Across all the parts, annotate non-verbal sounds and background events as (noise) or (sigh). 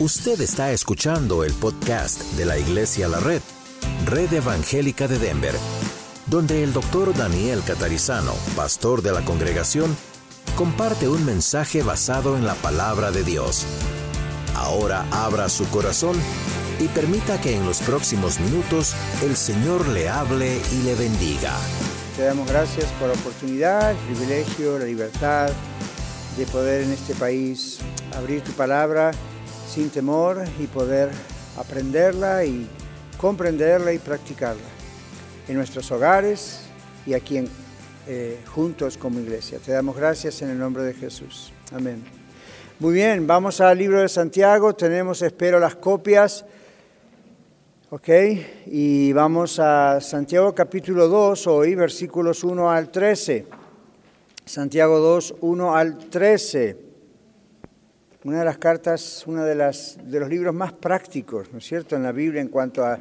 Usted está escuchando el podcast de la Iglesia La Red, Red Evangélica de Denver, donde el doctor Daniel Catarizano, pastor de la congregación, comparte un mensaje basado en la palabra de Dios. Ahora abra su corazón y permita que en los próximos minutos el Señor le hable y le bendiga. Te damos gracias por la oportunidad, el privilegio, la libertad de poder en este país abrir tu palabra sin temor y poder aprenderla y comprenderla y practicarla en nuestros hogares y aquí en, eh, juntos como iglesia. Te damos gracias en el nombre de Jesús. Amén. Muy bien, vamos al libro de Santiago. Tenemos, espero, las copias. Ok, y vamos a Santiago capítulo 2, hoy versículos 1 al 13. Santiago 2, 1 al 13 una de las cartas, uno de, de los libros más prácticos, ¿no es cierto?, en la Biblia en cuanto a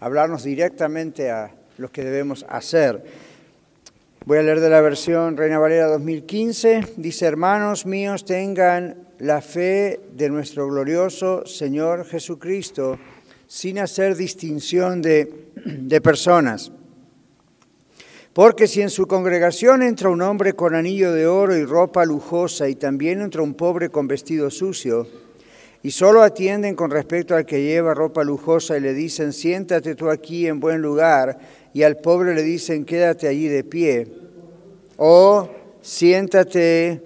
hablarnos directamente a lo que debemos hacer. Voy a leer de la versión Reina Valera 2015. Dice, hermanos míos, tengan la fe de nuestro glorioso Señor Jesucristo sin hacer distinción de, de personas porque si en su congregación entra un hombre con anillo de oro y ropa lujosa y también entra un pobre con vestido sucio, y solo atienden con respecto al que lleva ropa lujosa y le dicen, siéntate tú aquí en buen lugar, y al pobre le dicen, quédate allí de pie, o siéntate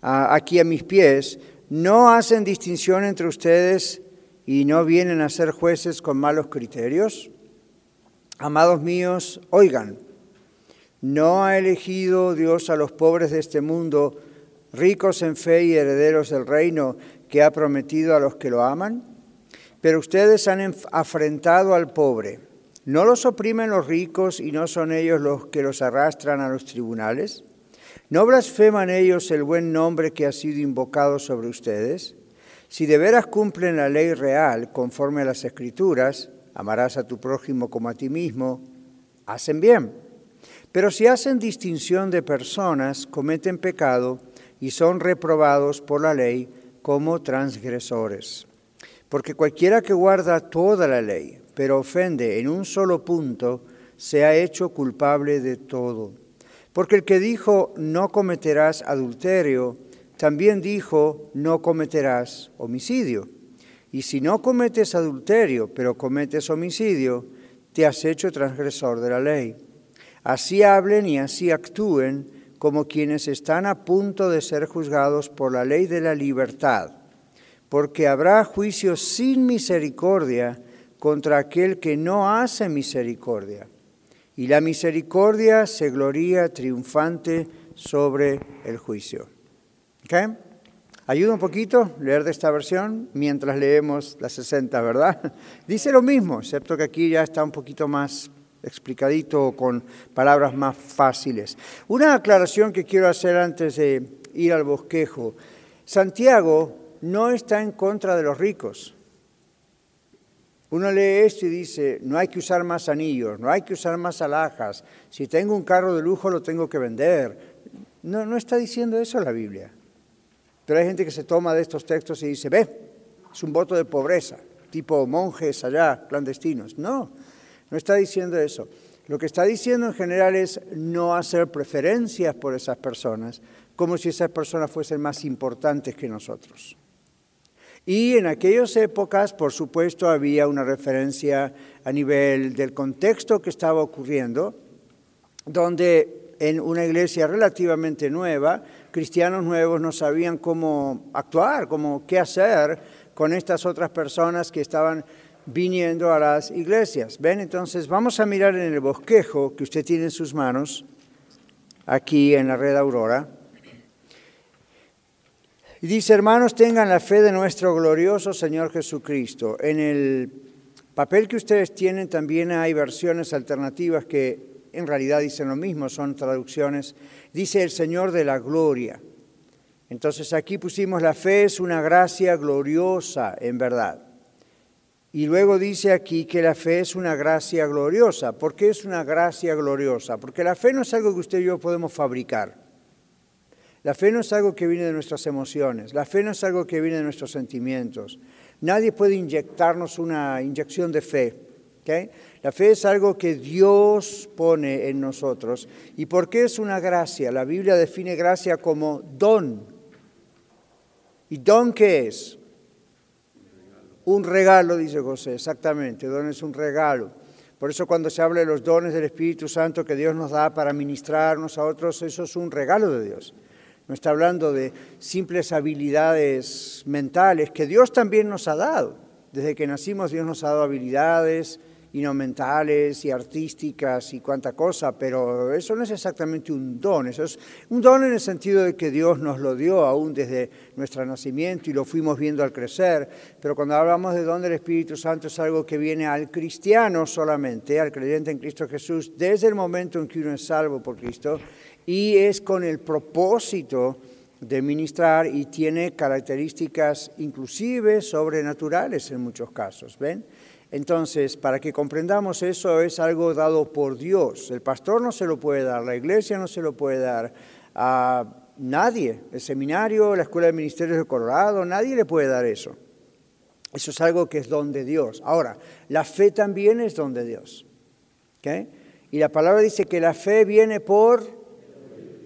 aquí a mis pies, no hacen distinción entre ustedes y no vienen a ser jueces con malos criterios. Amados míos, oigan, ¿No ha elegido Dios a los pobres de este mundo, ricos en fe y herederos del reino que ha prometido a los que lo aman? Pero ustedes han afrentado al pobre. ¿No los oprimen los ricos y no son ellos los que los arrastran a los tribunales? ¿No blasfeman ellos el buen nombre que ha sido invocado sobre ustedes? Si de veras cumplen la ley real conforme a las escrituras, amarás a tu prójimo como a ti mismo, hacen bien. Pero si hacen distinción de personas, cometen pecado y son reprobados por la ley como transgresores. Porque cualquiera que guarda toda la ley, pero ofende en un solo punto, se ha hecho culpable de todo. Porque el que dijo, no cometerás adulterio, también dijo, no cometerás homicidio. Y si no cometes adulterio, pero cometes homicidio, te has hecho transgresor de la ley. Así hablen y así actúen como quienes están a punto de ser juzgados por la ley de la libertad, porque habrá juicio sin misericordia contra aquel que no hace misericordia. Y la misericordia se gloría triunfante sobre el juicio. ¿Okay? Ayuda un poquito leer de esta versión mientras leemos la 60, ¿verdad? (laughs) Dice lo mismo, excepto que aquí ya está un poquito más explicadito con palabras más fáciles. Una aclaración que quiero hacer antes de ir al bosquejo. Santiago no está en contra de los ricos. Uno lee esto y dice, no hay que usar más anillos, no hay que usar más alhajas, si tengo un carro de lujo lo tengo que vender. No, no está diciendo eso la Biblia. Pero hay gente que se toma de estos textos y dice, ve, es un voto de pobreza, tipo monjes allá, clandestinos. No, no está diciendo eso. Lo que está diciendo en general es no hacer preferencias por esas personas, como si esas personas fuesen más importantes que nosotros. Y en aquellas épocas, por supuesto, había una referencia a nivel del contexto que estaba ocurriendo, donde en una iglesia relativamente nueva, cristianos nuevos no sabían cómo actuar, cómo qué hacer con estas otras personas que estaban viniendo a las iglesias. ¿Ven? Entonces vamos a mirar en el bosquejo que usted tiene en sus manos, aquí en la red Aurora. Y dice, hermanos, tengan la fe de nuestro glorioso Señor Jesucristo. En el papel que ustedes tienen también hay versiones alternativas que en realidad dicen lo mismo, son traducciones. Dice el Señor de la gloria. Entonces aquí pusimos la fe es una gracia gloriosa en verdad. Y luego dice aquí que la fe es una gracia gloriosa. ¿Por qué es una gracia gloriosa? Porque la fe no es algo que usted y yo podemos fabricar. La fe no es algo que viene de nuestras emociones, la fe no es algo que viene de nuestros sentimientos. Nadie puede inyectarnos una inyección de fe. La fe es algo que Dios pone en nosotros. ¿Y por qué es una gracia? La Biblia define gracia como don. ¿Y don qué es? Un regalo, dice José, exactamente. Don es un regalo. Por eso cuando se habla de los dones del Espíritu Santo que Dios nos da para ministrarnos a otros, eso es un regalo de Dios. No está hablando de simples habilidades mentales que Dios también nos ha dado. Desde que nacimos Dios nos ha dado habilidades y no mentales y artísticas y cuánta cosa, pero eso no es exactamente un don, eso es un don en el sentido de que Dios nos lo dio aún desde nuestro nacimiento y lo fuimos viendo al crecer, pero cuando hablamos de don del Espíritu Santo es algo que viene al cristiano solamente, al creyente en Cristo Jesús, desde el momento en que uno es salvo por Cristo y es con el propósito de ministrar y tiene características inclusive sobrenaturales en muchos casos, ¿ven? Entonces, para que comprendamos eso es algo dado por Dios. El pastor no se lo puede dar, la iglesia no se lo puede dar a nadie. El seminario, la escuela de ministerios de Colorado, nadie le puede dar eso. Eso es algo que es don de Dios. Ahora, la fe también es don de Dios. Y la palabra dice que la fe viene por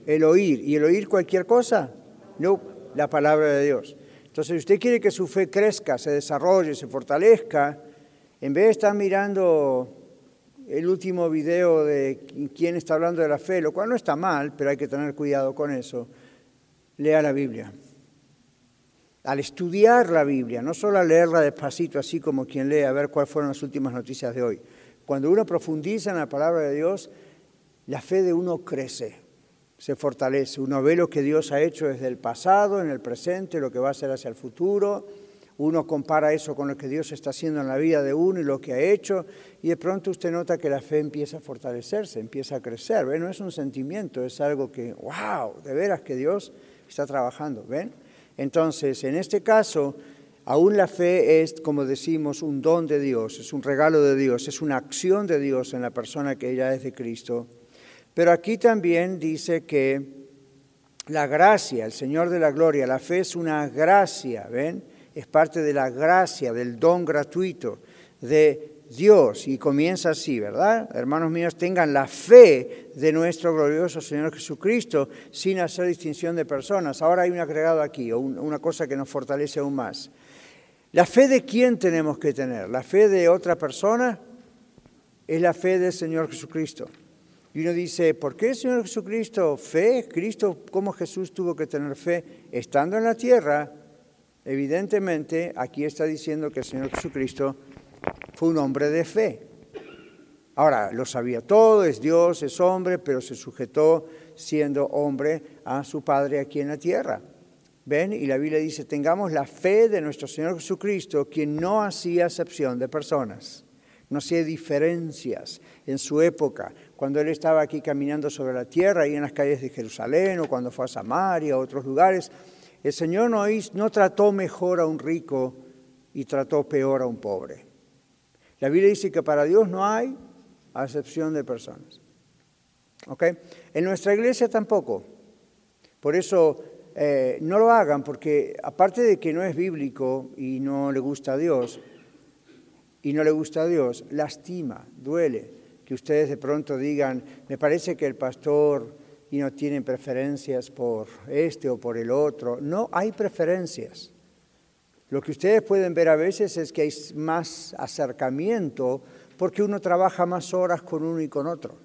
el oír. ¿Y el oír cualquier cosa? No, la palabra de Dios. Entonces, si usted quiere que su fe crezca, se desarrolle, se fortalezca, en vez de estar mirando el último video de quién está hablando de la fe, lo cual no está mal, pero hay que tener cuidado con eso, lea la Biblia. Al estudiar la Biblia, no solo a leerla despacito, así como quien lee, a ver cuáles fueron las últimas noticias de hoy. Cuando uno profundiza en la palabra de Dios, la fe de uno crece se fortalece. Uno ve lo que Dios ha hecho desde el pasado, en el presente, lo que va a hacer hacia el futuro. Uno compara eso con lo que Dios está haciendo en la vida de uno y lo que ha hecho, y de pronto usted nota que la fe empieza a fortalecerse, empieza a crecer. ¿Ven? No es un sentimiento, es algo que, wow, de veras que Dios está trabajando. ¿Ven? Entonces, en este caso, aún la fe es, como decimos, un don de Dios, es un regalo de Dios, es una acción de Dios en la persona que ella es de Cristo pero aquí también dice que la gracia, el Señor de la Gloria, la fe es una gracia, ¿ven? Es parte de la gracia, del don gratuito de Dios. Y comienza así, ¿verdad? Hermanos míos, tengan la fe de nuestro glorioso Señor Jesucristo sin hacer distinción de personas. Ahora hay un agregado aquí, una cosa que nos fortalece aún más. ¿La fe de quién tenemos que tener? ¿La fe de otra persona? Es la fe del Señor Jesucristo. Y uno dice, ¿por qué el Señor Jesucristo? Fe, Cristo, ¿cómo Jesús tuvo que tener fe? Estando en la tierra, evidentemente aquí está diciendo que el Señor Jesucristo fue un hombre de fe. Ahora, lo sabía todo, es Dios, es hombre, pero se sujetó siendo hombre a su Padre aquí en la tierra. ¿Ven? Y la Biblia dice, tengamos la fe de nuestro Señor Jesucristo, quien no hacía excepción de personas, no hacía diferencias en su época cuando él estaba aquí caminando sobre la tierra, ahí en las calles de Jerusalén, o cuando fue a Samaria, a otros lugares, el Señor no, no trató mejor a un rico y trató peor a un pobre. La Biblia dice que para Dios no hay acepción de personas. ¿Ok? En nuestra iglesia tampoco. Por eso eh, no lo hagan, porque aparte de que no es bíblico y no le gusta a Dios, y no le gusta a Dios, lastima, duele que ustedes de pronto digan, me parece que el pastor y no tiene preferencias por este o por el otro. No hay preferencias. Lo que ustedes pueden ver a veces es que hay más acercamiento porque uno trabaja más horas con uno y con otro.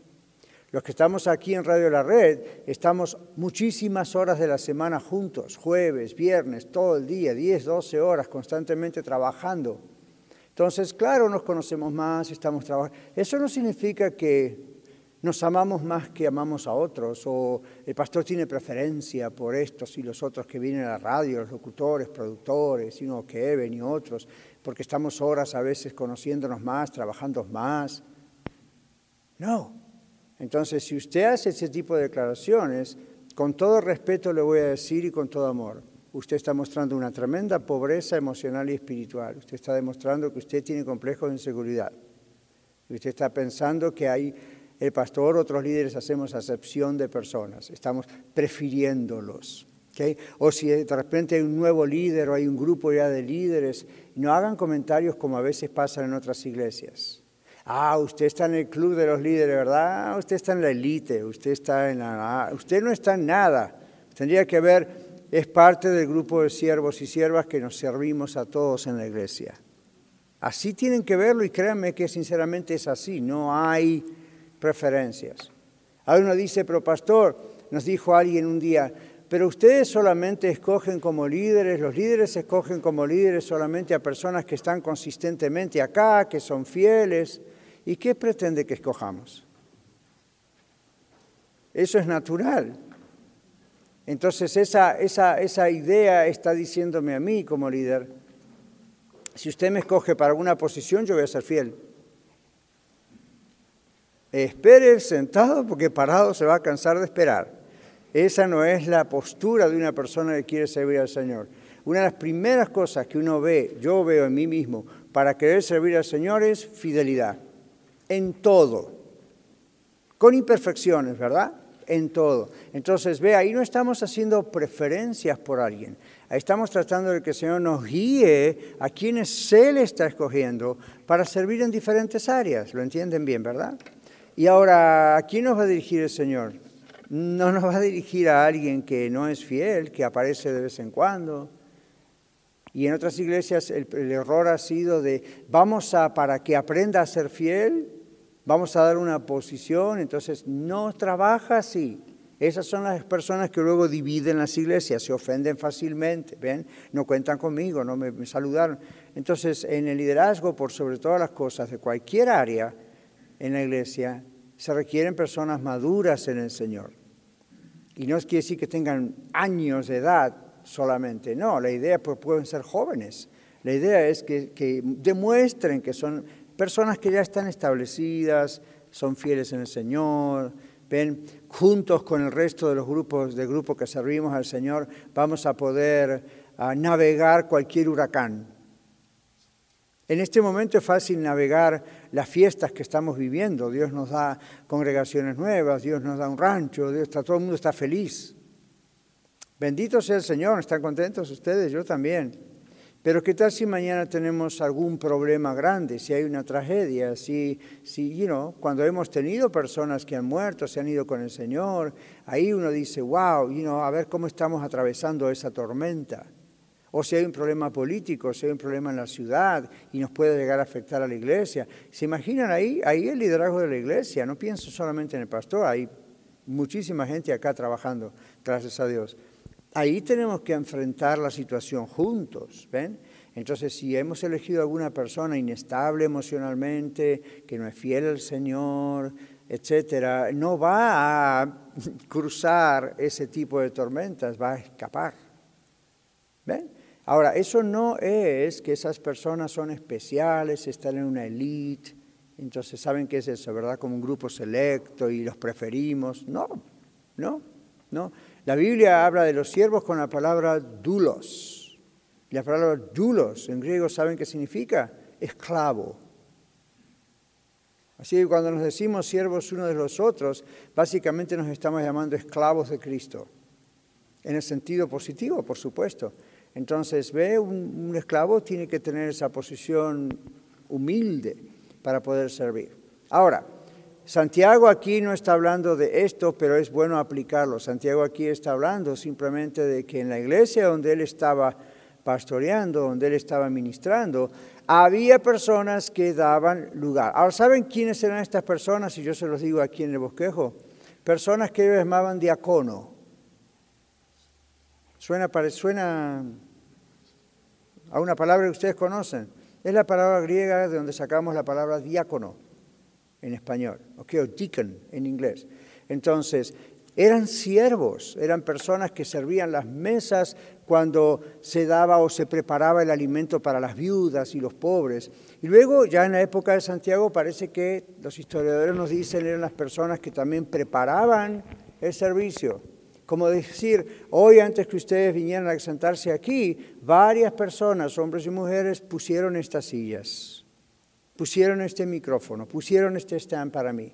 Los que estamos aquí en Radio La Red, estamos muchísimas horas de la semana juntos, jueves, viernes, todo el día, 10, 12 horas constantemente trabajando. Entonces, claro, nos conocemos más, estamos trabajando. Eso no significa que nos amamos más que amamos a otros, o el pastor tiene preferencia por estos y los otros que vienen a la radio, los locutores, productores, y uno Kevin y otros, porque estamos horas a veces conociéndonos más, trabajando más. No. Entonces, si usted hace ese tipo de declaraciones, con todo respeto le voy a decir y con todo amor, usted está mostrando una tremenda pobreza emocional y espiritual. Usted está demostrando que usted tiene complejos de inseguridad. Usted está pensando que hay el pastor, otros líderes hacemos acepción de personas, estamos prefiriéndolos. O si de repente hay un nuevo líder o hay un grupo ya de líderes, no hagan comentarios como a veces pasa en otras iglesias. Ah, usted está en el club de los líderes, ¿verdad? Ah, usted está en la élite, usted está en la... Usted no está en nada. Tendría que ver, es parte del grupo de siervos y siervas que nos servimos a todos en la iglesia. Así tienen que verlo y créanme que sinceramente es así, no hay preferencias. Ahora uno dice, pero pastor, nos dijo alguien un día, pero ustedes solamente escogen como líderes, los líderes escogen como líderes solamente a personas que están consistentemente acá, que son fieles. ¿Y qué pretende que escojamos? Eso es natural. Entonces esa, esa, esa idea está diciéndome a mí como líder, si usted me escoge para alguna posición, yo voy a ser fiel. Espere sentado porque parado se va a cansar de esperar. Esa no es la postura de una persona que quiere servir al Señor. Una de las primeras cosas que uno ve, yo veo en mí mismo, para querer servir al Señor es fidelidad. En todo. Con imperfecciones, ¿verdad? En todo. Entonces, ve, ahí no estamos haciendo preferencias por alguien. Estamos tratando de que el Señor nos guíe a quienes Él está escogiendo para servir en diferentes áreas. ¿Lo entienden bien, verdad? Y ahora, ¿a quién nos va a dirigir el Señor? No nos va a dirigir a alguien que no es fiel, que aparece de vez en cuando. Y en otras iglesias el, error ha sido de, vamos a, para que aprenda a ser fiel, vamos a dar una posición, entonces no trabaja así. Esas son las personas que luego dividen las iglesias, se ofenden fácilmente, ¿ven? No cuentan conmigo, no me, saludaron. Entonces, en el liderazgo, por sobre todas las cosas, de cualquier área en la iglesia, se requieren personas maduras en el Señor. Y no es quiere decir que tengan años de edad solamente, no, la idea pues, pueden ser jóvenes. La idea es que, que demuestren que son personas que ya están establecidas, son fieles en el Señor, ven, juntos con el resto de los grupos de grupo que servimos al Señor, vamos a poder ah, navegar cualquier huracán. En este momento es fácil navegar las fiestas que estamos viviendo. Dios nos da congregaciones nuevas, Dios nos da un rancho, Dios está, todo el mundo está feliz. Bendito sea el Señor, ¿están contentos ustedes? Yo también. Pero ¿qué tal si mañana tenemos algún problema grande, si hay una tragedia, si, si you know, cuando hemos tenido personas que han muerto, se han ido con el Señor, ahí uno dice, wow, you know, a ver cómo estamos atravesando esa tormenta. O si hay un problema político, si hay un problema en la ciudad y nos puede llegar a afectar a la iglesia. ¿Se imaginan ahí? Ahí el liderazgo de la iglesia. No pienso solamente en el pastor, hay muchísima gente acá trabajando, gracias a Dios. Ahí tenemos que enfrentar la situación juntos, ¿ven? Entonces, si hemos elegido a alguna persona inestable emocionalmente, que no es fiel al Señor, etcétera, no va a (laughs) cruzar ese tipo de tormentas, va a escapar. ¿Ven? Ahora, eso no es que esas personas son especiales, están en una elite, entonces saben qué es eso, ¿verdad? Como un grupo selecto y los preferimos. No, no, no. La Biblia habla de los siervos con la palabra dulos. la palabra dulos en griego, ¿saben qué significa? Esclavo. Así que cuando nos decimos siervos unos de los otros, básicamente nos estamos llamando esclavos de Cristo. En el sentido positivo, por supuesto. Entonces, ve, un, esclavo tiene que tener esa posición humilde para poder servir. Ahora, Santiago aquí no está hablando de esto, pero es bueno aplicarlo. Santiago aquí está hablando simplemente de que en la iglesia donde él estaba pastoreando, donde él estaba ministrando, había personas que daban lugar. Ahora, ¿saben quiénes eran estas personas? Y yo se los digo aquí en el bosquejo. Personas que ellos llamaban diácono. Suena, suena a una palabra que ustedes conocen. Es la palabra griega de donde sacamos la palabra diácono en español, okay, o deacon en inglés. Entonces, eran siervos, eran personas que servían las mesas cuando se daba o se preparaba el alimento para las viudas y los pobres. Y luego, ya en la época de Santiago, parece que los historiadores nos dicen eran las personas que también preparaban el servicio. Como decir, hoy antes que ustedes vinieran a sentarse aquí, varias personas, hombres y mujeres, pusieron estas sillas pusieron este micrófono, pusieron este stand para mí.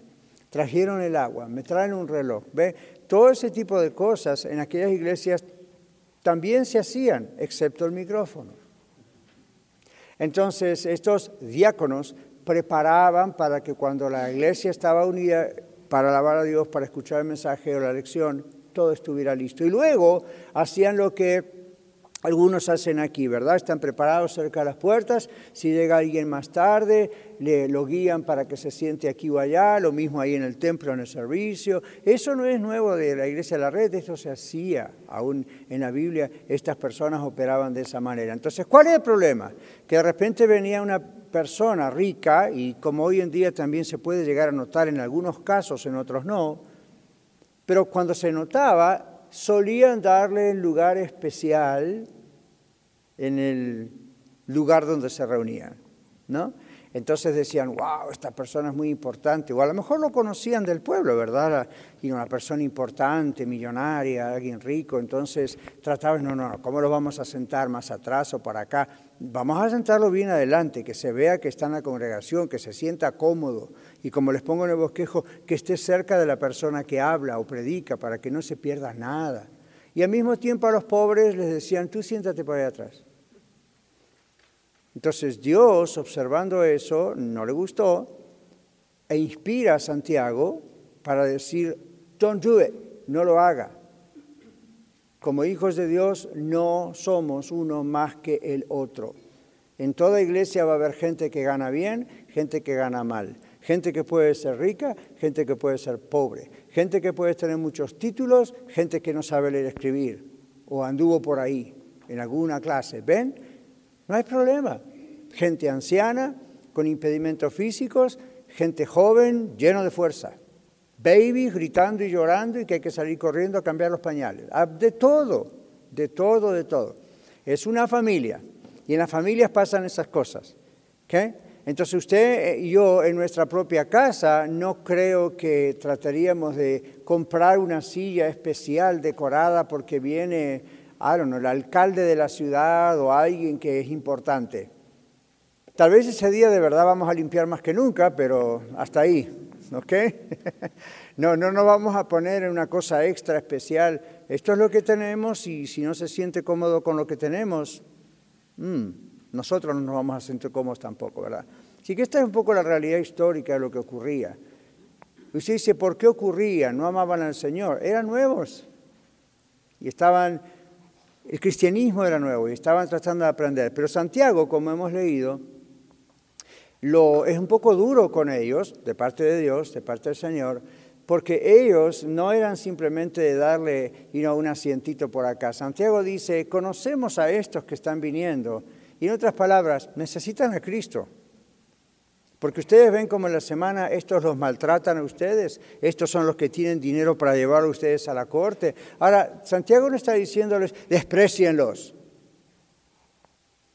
trajeron el agua, me traen un reloj. ¿Ve? Todo ese tipo de cosas en aquellas iglesias también se hacían, excepto el micrófono. Entonces, estos diáconos preparaban para que cuando la iglesia estaba unida para alabar a Dios, para escuchar el mensaje o la lección, todo estuviera listo. Y luego hacían lo que algunos hacen aquí, ¿verdad? Están preparados cerca de las puertas. Si llega alguien más tarde, le, lo guían para que se siente aquí o allá. Lo mismo ahí en el templo, en el servicio. Eso no es nuevo de la iglesia de la red, eso se hacía. Aún en la Biblia estas personas operaban de esa manera. Entonces, ¿cuál es el problema? Que de repente venía una persona rica, y como hoy en día también se puede llegar a notar en algunos casos, en otros no, pero cuando se notaba, solían darle un lugar especial en el lugar donde se reunían, ¿no? Entonces decían, wow, esta persona es muy importante, o a lo mejor lo conocían del pueblo, ¿verdad? Y una persona importante, millonaria, alguien rico, entonces trataban, no, no, ¿cómo lo vamos a sentar más atrás o para acá? Vamos a sentarlo bien adelante, que se vea que está en la congregación, que se sienta cómodo, y como les pongo en el bosquejo, que esté cerca de la persona que habla o predica para que no se pierda nada. Y al mismo tiempo a los pobres les decían, tú siéntate por ahí atrás. Entonces Dios, observando eso, no le gustó e inspira a Santiago para decir, don't do it, no lo haga. Como hijos de Dios no somos uno más que el otro. En toda iglesia va a haber gente que gana bien, gente que gana mal, gente que puede ser rica, gente que puede ser pobre, gente que puede tener muchos títulos, gente que no sabe leer y escribir o anduvo por ahí en alguna clase. ¿Ven? No hay problema. Gente anciana, con impedimentos físicos, gente joven, lleno de fuerza. Babies gritando y llorando y que hay que salir corriendo a cambiar los pañales. Ah, de todo, de todo, de todo. Es una familia y en las familias pasan esas cosas. Entonces usted y yo en nuestra propia casa no creo que trataríamos de comprar una silla especial decorada porque viene I don't el alcalde de la ciudad o alguien que es importante. Tal vez ese día de verdad vamos a limpiar más que nunca, pero hasta ahí, ¿ok? (laughs) No, no nos vamos a poner en una cosa extra especial. Esto es lo que tenemos y si no se siente cómodo con lo que tenemos, mm, nosotros no nos vamos a sentir cómodos tampoco, ¿verdad? Así que esta es un poco la realidad histórica de lo que ocurría. Usted dice, ¿por qué ocurría? No amaban al Señor. Eran nuevos y estaban el cristianismo era nuevo y estaban tratando de aprender. Pero Santiago, como hemos leído, lo, es un poco duro con ellos, de parte de Dios, de parte del Señor, porque ellos no eran simplemente de darle un asientito por acá. Santiago dice, conocemos a estos que están viniendo. Y en otras palabras, necesitan a Cristo. Porque ustedes ven como en la semana estos los maltratan a ustedes, estos son los que tienen dinero para llevar a ustedes a la corte. Ahora, Santiago no está diciéndoles, desprecienlos.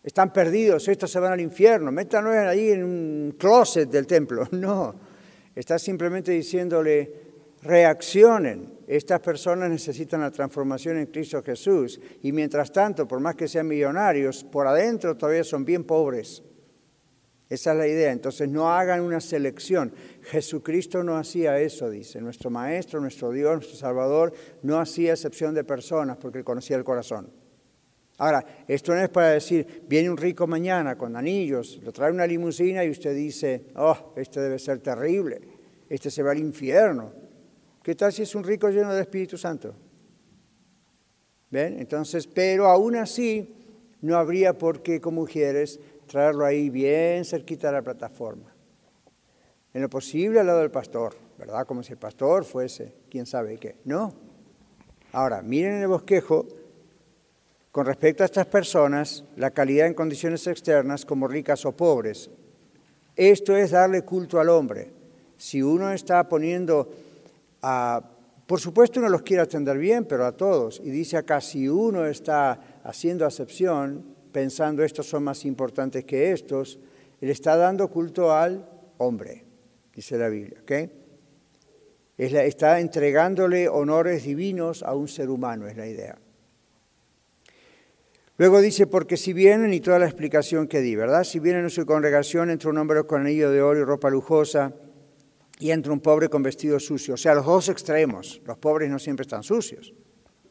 Están perdidos, estos se van al infierno, métanlos ahí en un closet del templo. (laughs) No, está simplemente diciéndole, reaccionen. Estas personas necesitan la transformación en Cristo Jesús. Y mientras tanto, por más que sean millonarios, por adentro todavía son bien pobres. Esa es la idea. Entonces no hagan una selección. Jesucristo no hacía eso, dice. Nuestro Maestro, nuestro Dios, nuestro Salvador, no hacía excepción de personas porque conocía el corazón. Ahora, esto no es para decir, viene un rico mañana con anillos, lo trae una limusina y usted dice, oh, este debe ser terrible, este se va al infierno. ¿Qué tal si es un rico lleno de Espíritu Santo? ¿Ven? Entonces, pero aún así, no habría por qué, como mujeres, traerlo ahí bien cerquita de la plataforma. En lo posible al lado del pastor, ¿verdad? Como si el pastor fuese, quién sabe qué. No. Ahora, miren el bosquejo con respecto a estas personas, la calidad en condiciones externas como ricas o pobres. Esto es darle culto al hombre. Si uno está poniendo a... Por supuesto uno los quiere atender bien, pero a todos. Y dice acá, si uno está haciendo acepción, pensando estos son más importantes que estos, él está dando culto al hombre, dice la Biblia. ¿okay? está entregándole honores divinos a un ser humano, es la idea. Luego dice, porque si vienen, y toda la explicación que di, ¿verdad? Si vienen en su congregación entre un hombre con anillo de oro y ropa lujosa, y entra un pobre con vestido sucio. O sea, los dos extremos. Los pobres no siempre están sucios.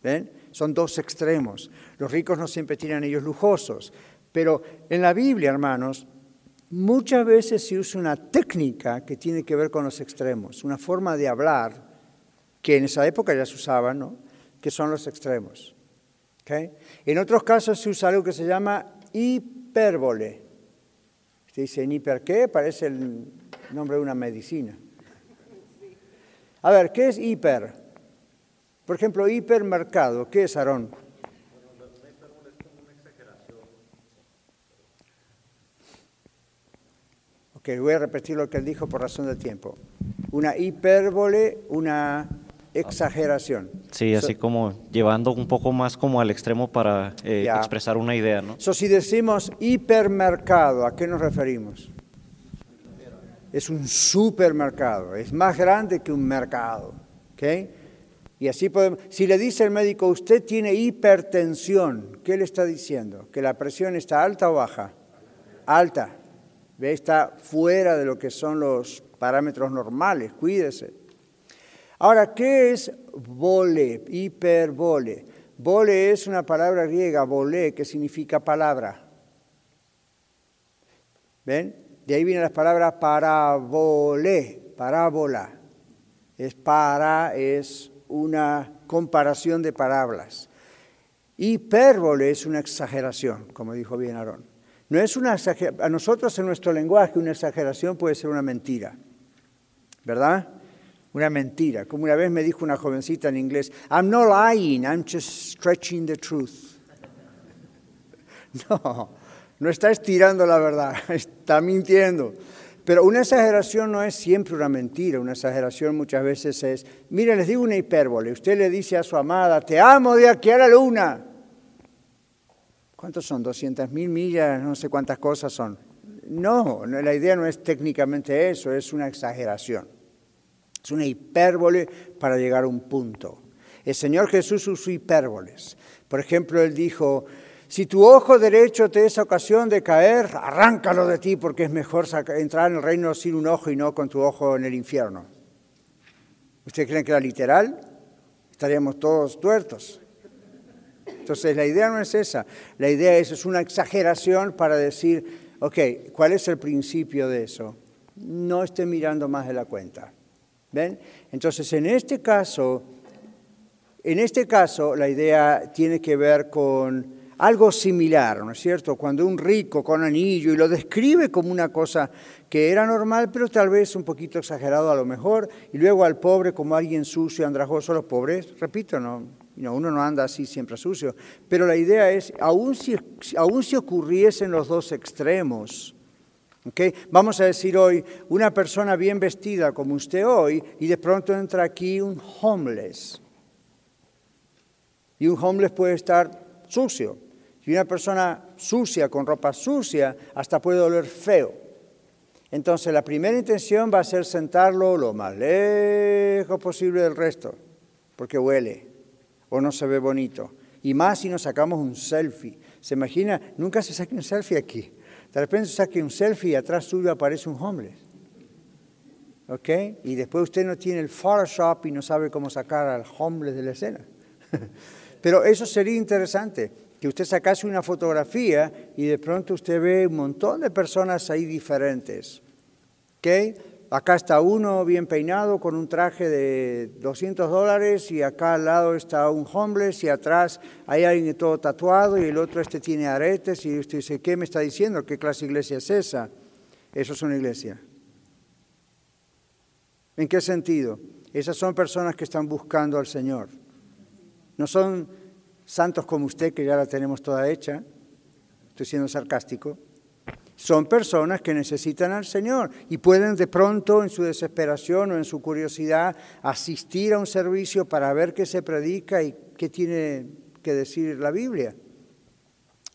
¿Ven? Son dos extremos. Los ricos no siempre tienen ellos lujosos. Pero en la Biblia, hermanos, muchas veces se usa una técnica que tiene que ver con los extremos, una forma de hablar que en esa época ya se usaba, ¿no? que son los extremos. ¿Okay? En otros casos se usa algo que se llama hipérbole. Usted dice, ¿en hiper qué? Parece el nombre de una medicina. A ver, ¿qué es hiper? Por ejemplo, hipermercado, ¿qué es, Aarón? Ok, voy a repetir lo que él dijo por razón del tiempo. Una hipérbole, una exageración. Sí, así como llevando un poco más como al extremo para eh, expresar una idea, ¿no? So, si decimos hipermercado, ¿a qué nos referimos? es un supermercado, es más grande que un mercado. ¿okay? Y así podemos, si le dice el médico, usted tiene hipertensión, ¿qué le está diciendo? ¿Que la presión está alta o baja? Alta. ¿Ve? Está fuera de lo que son los parámetros normales, cuídese. Ahora, ¿qué es vole, hiperbole? Vole es una palabra griega, volé, que significa palabra. ¿Ven? De ahí vienen las palabras parabolé, parábola. Es para, es una comparación de palabras. Hipérbole es una exageración, como dijo bien Aarón. No es una a nosotros en nuestro lenguaje una exageración puede ser una mentira, ¿verdad? Una mentira. Como una vez me dijo una jovencita en inglés, I'm not lying, I'm just stretching the truth. (laughs) No, no está estirando la verdad, (laughs) está mintiendo. Pero una exageración no es siempre una mentira, una exageración muchas veces es, mire, les digo una hipérbole, usted le dice a su amada, te amo de aquí a la luna. ¿Cuántos son? ¿200 mil millas? No sé cuántas cosas son. No, la idea no es técnicamente eso, es una exageración. Es una hipérbole para llegar a un punto. El Señor Jesús usó hipérboles. Por ejemplo, Él dijo, si tu ojo derecho te es ocasión de caer, arráncalo de ti porque es mejor entrar en el reino sin un ojo y no con tu ojo en el infierno. ¿Ustedes creen que era literal? Estaríamos todos tuertos. Entonces la idea no es esa, la idea es, es una exageración para decir, ok, ¿cuál es el principio de eso? No esté mirando más de la cuenta. ¿Ven? Entonces en este caso, en este caso la idea tiene que ver con algo similar, ¿no es cierto? Cuando un rico con anillo y lo describe como una cosa que era normal, pero tal vez un poquito exagerado a lo mejor, y luego al pobre como alguien sucio andrajoso, los pobres, repito, no, uno no anda así siempre sucio, pero la idea es, aún si, aún si ocurriesen los dos extremos, ¿okay? vamos a decir hoy, una persona bien vestida como usted hoy, y de pronto entra aquí un homeless, y un homeless puede estar sucio, y una persona sucia, con ropa sucia, hasta puede oler feo. Entonces la primera intención va a ser sentarlo lo más lejos posible del resto, porque huele o no se ve bonito. Y más si nos sacamos un selfie. ¿Se imagina? Nunca se saque un selfie aquí. De repente se saque un selfie y atrás suyo aparece un homeless. ¿Ok? Y después usted no tiene el Photoshop y no sabe cómo sacar al homeless de la escena. (laughs) Pero eso sería interesante que usted sacase una fotografía y de pronto usted ve un montón de personas ahí diferentes. ¿Okay? Acá está uno bien peinado con un traje de 200 dólares y acá al lado está un homeless y atrás hay alguien todo tatuado y el otro este tiene aretes y usted dice, ¿qué me está diciendo? ¿Qué clase de iglesia es esa? Eso es una iglesia. ¿En qué sentido? Esas son personas que están buscando al Señor. No son santos como usted, que ya la tenemos toda hecha, estoy siendo sarcástico, son personas que necesitan al Señor y pueden de pronto en su desesperación o en su curiosidad asistir a un servicio para ver qué se predica y qué tiene que decir la Biblia.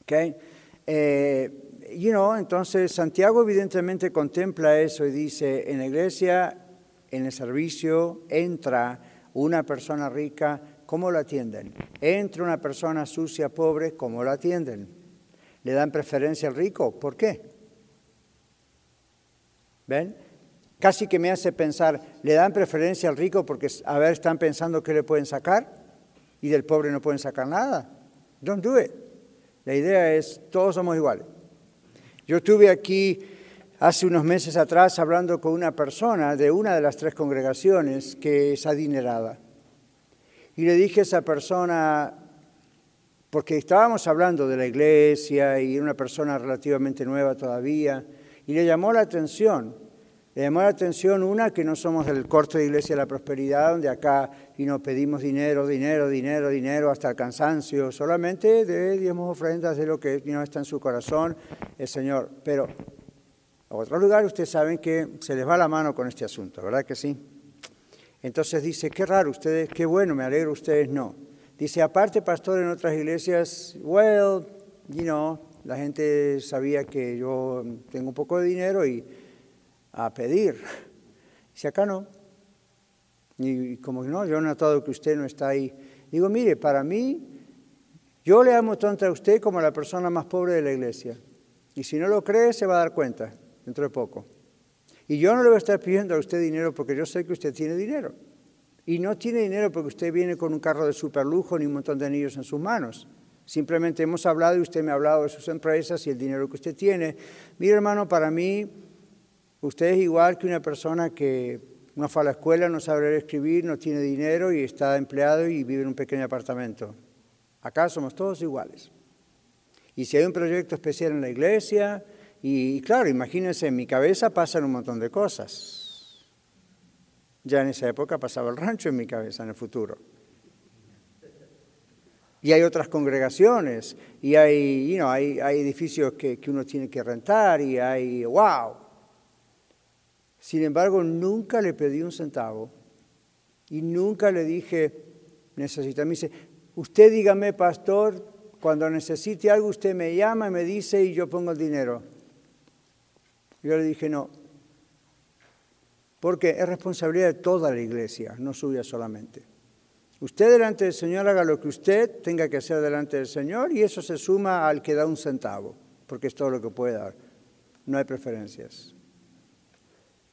Okay? Eh, you know, entonces Santiago evidentemente contempla eso y dice, en la iglesia, en el servicio, entra una persona rica ¿cómo lo atienden? Entra una persona sucia, pobre, ¿cómo lo atienden? ¿Le dan preferencia al rico? ¿Por qué? ¿Ven? Casi que me hace pensar, ¿le dan preferencia al rico porque, a ver, están pensando que le pueden sacar y del pobre no pueden sacar nada? Don't do it. La idea es, todos somos iguales. Yo estuve aquí hace unos meses atrás hablando con una persona de una de las tres congregaciones que es adinerada. Y le dije a esa persona, porque estábamos hablando de la iglesia y una persona relativamente nueva todavía, y le llamó la atención le llamó la atención una, que no somos del corte de Iglesia de la Prosperidad, donde acá y nos pedimos dinero, dinero, dinero, dinero, hasta el cansancio, solamente de diezmos ofrendas de lo que no está en su corazón el Señor. Pero a otro lugar ustedes saben que se les va la mano con este asunto, ¿verdad que sí? Entonces dice, qué raro, ustedes, qué bueno, me alegro, ustedes no. Dice, aparte, pastor, en otras iglesias, well, you know, la gente sabía que yo tengo un poco de dinero y a pedir. (laughs) Si acá no. Y como no, yo he notado que usted no está ahí. Digo, mire, para mí, yo le amo tanto a usted como a la persona más pobre de la iglesia. Y si no lo cree, se va a dar cuenta dentro de poco. Y yo no le voy a estar pidiendo a usted dinero porque yo sé que usted tiene dinero. Y no tiene dinero porque usted viene con un carro de super lujo ni un montón de anillos en sus manos. Simplemente hemos hablado y usted me ha hablado de sus empresas y el dinero que usted tiene. Mire, hermano, para mí Usted es igual que una persona que no fue a la escuela, no sabe leer escribir, no tiene dinero y está empleado y vive en un pequeño apartamento. Acá somos todos iguales. Y si hay un proyecto especial en la iglesia, y, claro, imagínense, en mi cabeza pasan un montón de cosas. Ya en esa época pasaba el rancho en mi cabeza, en el futuro. Y hay otras congregaciones, y hay, hay, hay edificios que, que uno tiene que rentar, y hay, wow, sin embargo, nunca le pedí un centavo y nunca le dije, necesita. Me dice, usted dígame, pastor, cuando necesite algo, usted me llama y me dice y yo pongo el dinero. Yo le dije, no, porque es responsabilidad de toda la iglesia, no suya solamente. Usted delante del Señor haga lo que usted tenga que hacer delante del Señor y eso se suma al que da un centavo, porque es todo lo que puede dar. No hay preferencias.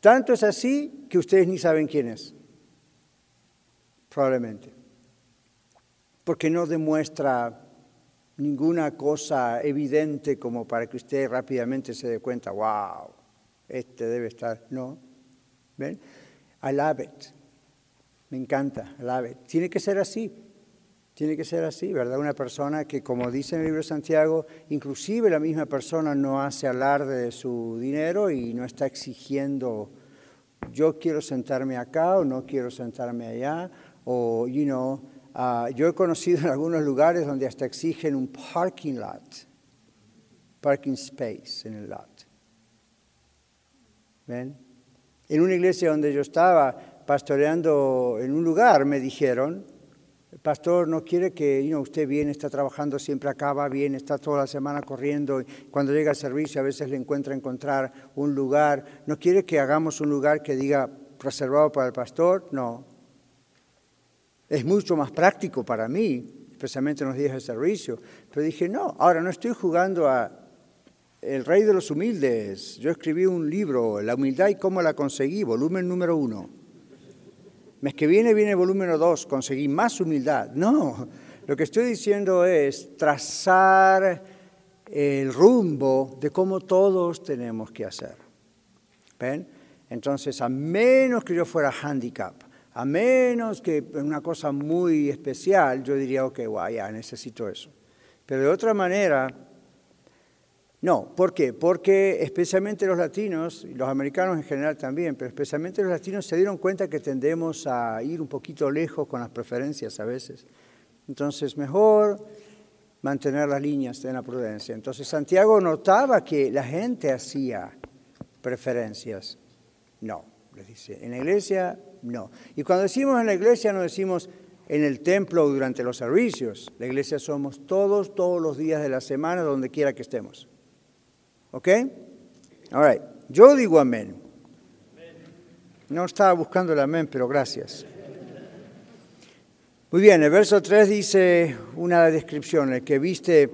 Tanto es así que ustedes ni saben quién es, probablemente, porque no demuestra ninguna cosa evidente como para que usted rápidamente se dé cuenta, wow, este debe estar, no. ¿Ven? I love it. Me encanta, I love it. Tiene que ser así. Tiene que ser así, ¿verdad? Una persona que, como dice en el libro de Santiago, inclusive la misma persona no hace alarde de su dinero y no está exigiendo, yo quiero sentarme acá o no quiero sentarme allá, o, you know, uh, yo he conocido (laughs) en algunos lugares donde hasta exigen un parking lot, parking space en el lot. ¿Ven? En una iglesia donde yo estaba pastoreando en un lugar, me dijeron, el pastor no quiere que usted viene, está trabajando siempre acá, va bien, está toda la semana corriendo. Cuando llega al servicio a veces le encuentra encontrar un lugar. No quiere que hagamos un lugar que diga reservado para el pastor. No. Es mucho más práctico para mí, especialmente en los días de servicio. Pero dije, no, ahora no estoy jugando a El Rey de los Humildes. Yo escribí un libro, La humildad y cómo la conseguí, volumen número uno. Mes que viene viene volumen 2, conseguí más humildad. No, lo que estoy diciendo es trazar el rumbo de cómo todos tenemos que hacer. ¿Ven? Entonces, a menos que yo fuera handicap, a menos que una cosa muy especial, yo diría, ok, guay, ya necesito eso. Pero de otra manera, no, ¿por qué? Porque especialmente los latinos, y los americanos en general también, pero especialmente los latinos se dieron cuenta que tendemos a ir un poquito lejos con las preferencias a veces. Entonces, mejor mantener las líneas de la prudencia. Entonces, Santiago notaba que la gente hacía preferencias. No, les dice, en la iglesia no. Y cuando decimos en la iglesia no decimos en el templo o durante los servicios. La iglesia somos todos, todos los días de la semana, donde quiera que estemos. ¿Ok? All right. Yo digo amén. No estaba buscando el amén, pero gracias. Muy bien, el verso 3 dice una descripción, el que viste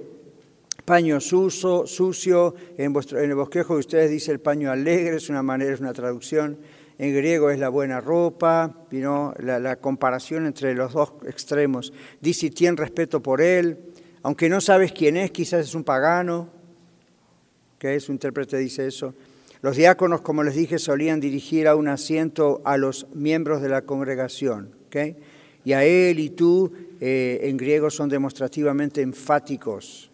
paño sucio, sucio en, vuestro, en el bosquejo de ustedes dice el paño alegre, es una manera, es una traducción. en griego es la buena ropa, la, la, comparación entre los dos extremos. Dice, tiene respeto por él, aunque no sabes quién es, quizás es un pagano, que su intérprete dice eso. Los diáconos, como les dije, solían dirigir a un asiento a los miembros de la congregación. Y a él y tú eh, en griego son demostrativamente enfáticos.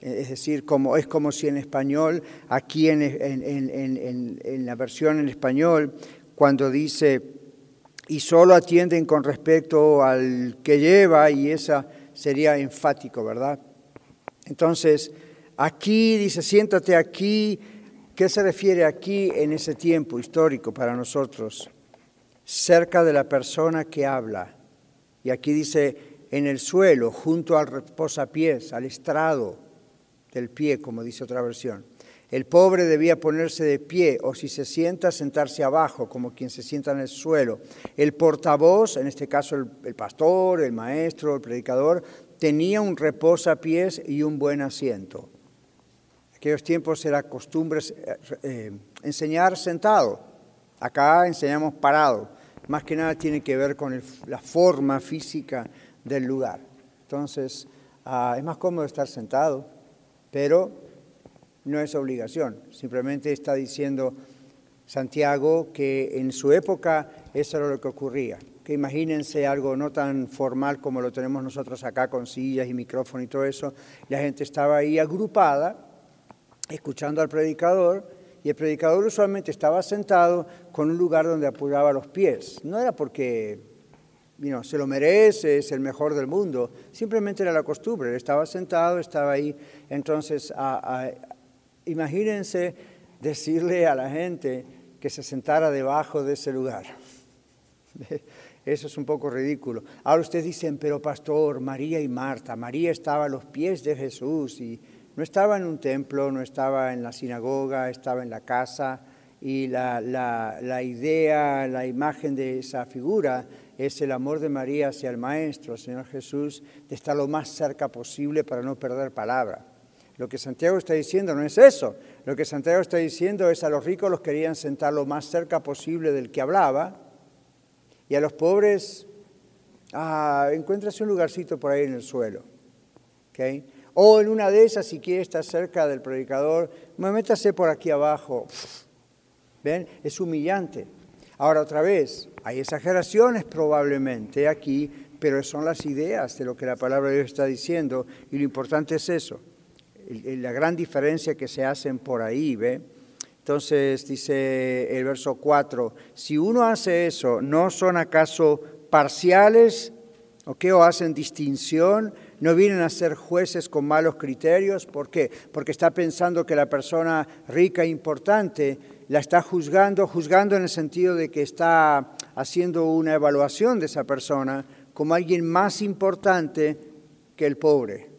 Es decir, como, es como si en español, aquí en, en, la versión en español, cuando dice, y solo atienden con respecto al que lleva, y esa sería enfático, ¿verdad? Entonces, aquí dice, siéntate aquí, ¿Qué se refiere aquí en ese tiempo histórico para nosotros? Cerca de la persona que habla. Y aquí dice en el suelo, junto al reposapiés, al estrado del pie, como dice otra versión. El pobre debía ponerse de pie o si se sienta, sentarse abajo, como quien se sienta en el suelo. El portavoz, en este caso el, pastor, el maestro, el predicador, tenía un reposapiés y un buen asiento aquellos tiempos era costumbre eh, eh, enseñar sentado. Acá enseñamos parado. Más que nada tiene que ver con la forma física del lugar. Entonces, ah, es más cómodo estar sentado, pero no es obligación. Simplemente está diciendo Santiago que en su época eso era lo que ocurría. Que imagínense algo no tan formal como lo tenemos nosotros acá con sillas y micrófono y todo eso. La gente estaba ahí agrupada escuchando al predicador y el predicador usualmente estaba sentado con un lugar donde apoyaba los pies. No era porque se lo merece, es el mejor del mundo, simplemente era la costumbre. Estaba sentado, estaba ahí. Entonces, imagínense decirle a la gente que se sentara debajo de ese lugar. (laughs) Eso es un poco ridículo. Ahora ustedes dicen, pero pastor, María y Marta, María estaba a los pies de Jesús y no estaba en un templo, no estaba en la sinagoga, estaba en la casa y la, idea, la imagen de esa figura es el amor de María hacia el Maestro, el Señor Jesús, de estar lo más cerca posible para no perder palabra. Lo que Santiago está diciendo no es eso. Lo que Santiago está diciendo es a los ricos los querían sentar lo más cerca posible del que hablaba y a los pobres, ah, encuéntrase un lugarcito por ahí en el suelo. ¿okay? O en una de esas, si quiere estar cerca del predicador, métase por aquí abajo. ¿Ven? Es humillante. Ahora otra vez, hay exageraciones probablemente aquí, pero son las ideas de lo que la palabra de Dios está diciendo y lo importante es eso, la gran diferencia que se hacen por ahí, ¿ve? Entonces dice el verso 4, si uno hace eso, ¿no son acaso parciales o qué o hacen distinción? No vienen a ser jueces con malos criterios. ¿Por qué? Porque está pensando que la persona rica e importante la está juzgando, juzgando en el sentido de que está haciendo una evaluación de esa persona como alguien más importante que el pobre.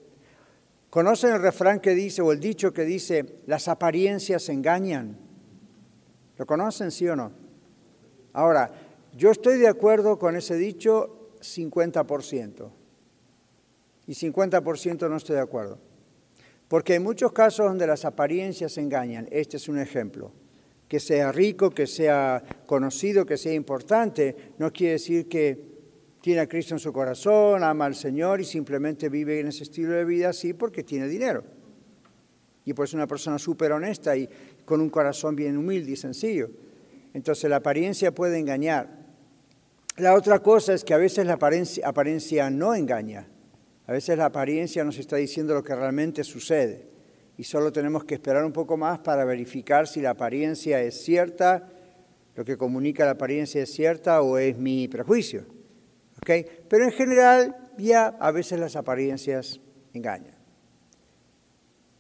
¿Conocen el refrán que dice, o el dicho que dice, las apariencias engañan? ¿Lo conocen, sí o no? Ahora, yo estoy de acuerdo con ese dicho 50% y 50% no estoy de acuerdo. Porque hay muchos casos donde las apariencias engañan. Este es un ejemplo. Que sea rico, que sea conocido, que sea importante, no quiere decir que tiene a Cristo en su corazón, ama al Señor y simplemente vive en ese estilo de vida así porque tiene dinero. Y pues es una persona súper honesta y con un corazón bien humilde y sencillo. Entonces la apariencia puede engañar. La otra cosa es que a veces la apariencia no engaña. A veces la apariencia nos está diciendo lo que realmente sucede y solo tenemos que esperar un poco más para verificar si la apariencia es cierta, lo que comunica la apariencia es cierta o es mi prejuicio. ¿Okay? Pero en general ya a veces las apariencias engañan.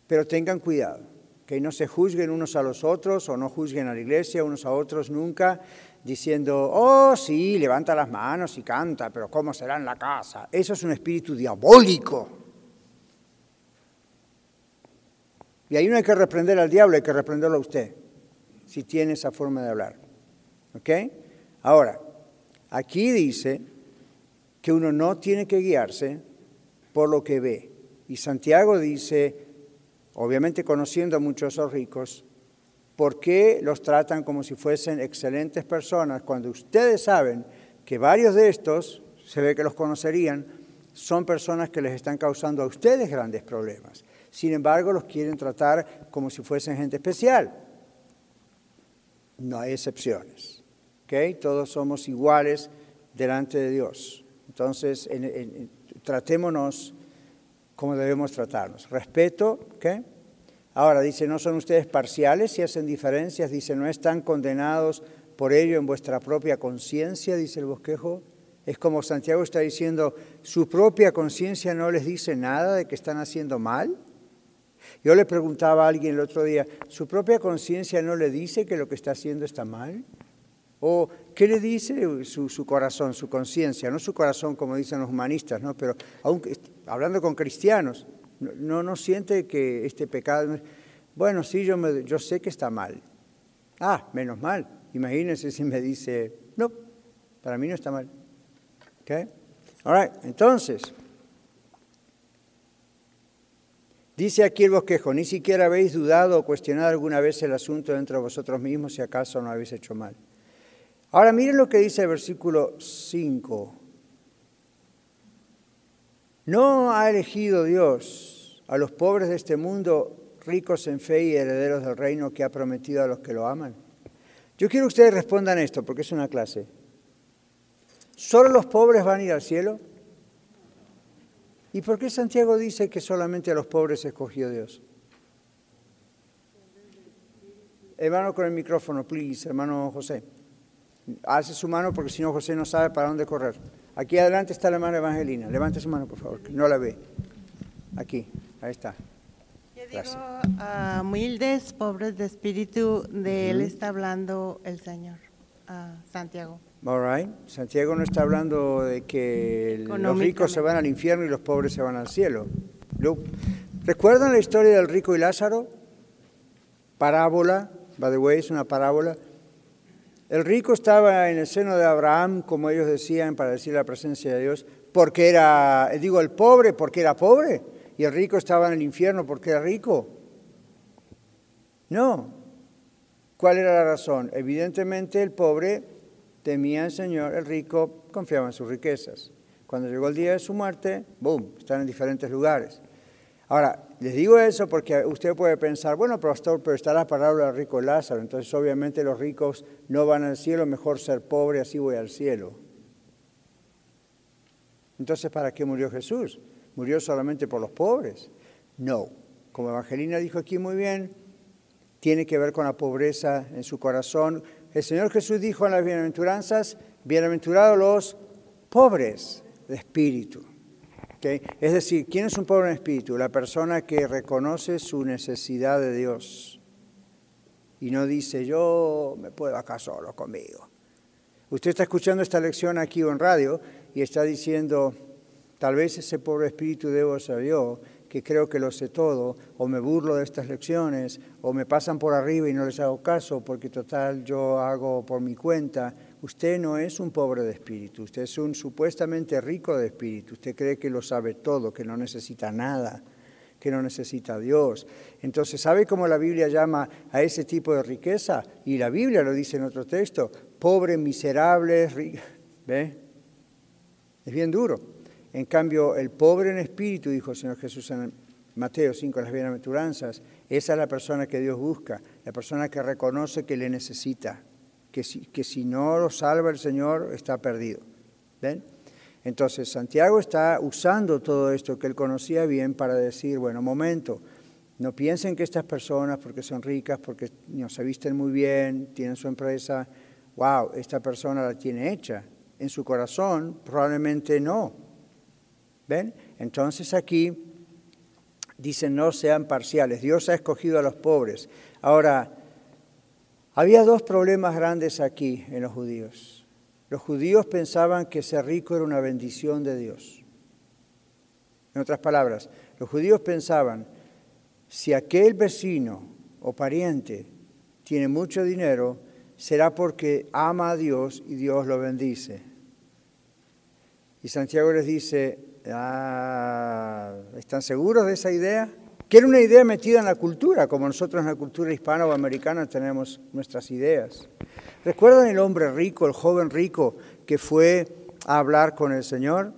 Pero tengan cuidado, que no se juzguen unos a los otros o no juzguen a la iglesia unos a otros nunca, diciendo, oh sí, levanta las manos y canta, pero ¿cómo será en la casa? Eso es un espíritu diabólico. Y ahí no hay que reprender al diablo, hay que reprenderlo a usted, si tiene esa forma de hablar. ¿Ok? Ahora, aquí dice que uno no tiene que guiarse por lo que ve. Y Santiago dice, obviamente conociendo a muchos ricos, ¿Por qué los tratan como si fuesen excelentes personas cuando ustedes saben que varios de estos, se ve que los conocerían, son personas que les están causando a ustedes grandes problemas? Sin embargo, los quieren tratar como si fuesen gente especial. No hay excepciones. ¿okay? Todos somos iguales delante de Dios. Entonces, tratémonos como debemos tratarnos. Respeto, ¿qué? Ahora dice, no son ustedes parciales si hacen diferencias, dice, no están condenados por ello en vuestra propia conciencia, dice el bosquejo. Es como Santiago está diciendo, su propia conciencia no les dice nada de que están haciendo mal. Yo le preguntaba a alguien el otro día, ¿su propia conciencia no le dice que lo que está haciendo está mal? ¿O qué le dice su, corazón, su conciencia? No su corazón como dicen los humanistas, ¿no? pero hablando con cristianos, no, no siente que este pecado... Bueno, sí, yo, me, yo sé que está mal. Ah, menos mal. Imagínense si me dice, no, para mí no está mal. ¿Okay? All right, entonces, Dice aquí el bosquejo, ni siquiera habéis dudado o cuestionado alguna vez el asunto dentro de vosotros mismos si acaso no habéis hecho mal. Ahora miren lo que dice el versículo 5. ¿No ha elegido Dios a los pobres de este mundo ricos en fe y herederos del reino que ha prometido a los que lo aman? Yo quiero que ustedes respondan esto porque es una clase. ¿Solo los pobres van a ir al cielo? ¿Y por qué Santiago dice que solamente a los pobres escogió Dios? Hermano con el micrófono, please, hermano José. Hace su mano porque si no José no sabe para dónde correr. Aquí adelante está la hermana Evangelina. Levante su mano, por favor, que no la ve. Aquí, ahí está. Yo digo, uh, humildes, pobres de espíritu, de él está hablando el Señor, Santiago. All right. Santiago no está hablando de que los ricos se van al infierno y los pobres se van al cielo. ¿Recuerdan la historia del rico y Lázaro? Parábola, by the way, es una parábola. El rico estaba en el seno de Abraham, como ellos decían, para decir la presencia de Dios, porque era, digo, el pobre porque era pobre, y el rico estaba en el infierno porque era rico. No. ¿Cuál era la razón? Evidentemente el pobre temía al Señor, el rico confiaba en sus riquezas. Cuando llegó el día de su muerte, ¡boom!, están en diferentes lugares. Ahora, les digo eso porque usted puede pensar, bueno, pastor, pero está la parábola del rico Lázaro, entonces obviamente los ricos no van al cielo, mejor ser pobre, así voy al cielo. Entonces, ¿para qué murió Jesús? ¿Murió solamente por los pobres? No. Como Evangelina dijo aquí muy bien, tiene que ver con la pobreza en su corazón. El Señor Jesús dijo en las bienaventuranzas, bienaventurados los pobres de espíritu. Es decir, ¿quién es un pobre espíritu? La persona que reconoce su necesidad de Dios y no dice, yo me puedo acá solo conmigo. Usted está escuchando esta lección aquí en radio y está diciendo, tal vez ese pobre espíritu debo ser yo, que creo que lo sé todo, o me burlo de estas lecciones, o me pasan por arriba y no les hago caso porque total yo hago por mi cuenta. Usted no es un pobre de espíritu, usted es un supuestamente rico de espíritu. Usted cree que lo sabe todo, que no necesita nada, que no necesita a Dios. Entonces, ¿sabe cómo la Biblia llama a ese tipo de riqueza? Y la Biblia lo dice en otro texto, pobre, miserable, ¿ve? Es bien duro. En cambio, el pobre en espíritu, dijo el Señor Jesús en Mateo 5, en las bienaventuranzas, esa es la persona que Dios busca, la persona que reconoce que le necesita que si, que si no lo salva el Señor está perdido. ¿Ven? Entonces Santiago está usando todo esto que él conocía bien para decir, bueno, momento, no piensen que estas personas, porque son ricas, porque no, se visten muy bien, tienen su empresa, wow, esta persona la tiene hecha. En su corazón probablemente no. ¿Ven? Entonces aquí dicen no sean parciales. Dios ha escogido a los pobres. Ahora, había dos problemas grandes aquí en los judíos. Los judíos pensaban que ser rico era una bendición de Dios. En otras palabras, los judíos pensaban, si aquel vecino o pariente tiene mucho dinero, será porque ama a Dios y Dios lo bendice. Y Santiago les dice, ah, ¿están seguros de esa idea? Que era una idea metida en la cultura, como nosotros en la cultura hispana o americana tenemos nuestras ideas. ¿Recuerdan el hombre rico, el joven rico que fue a hablar con el Señor?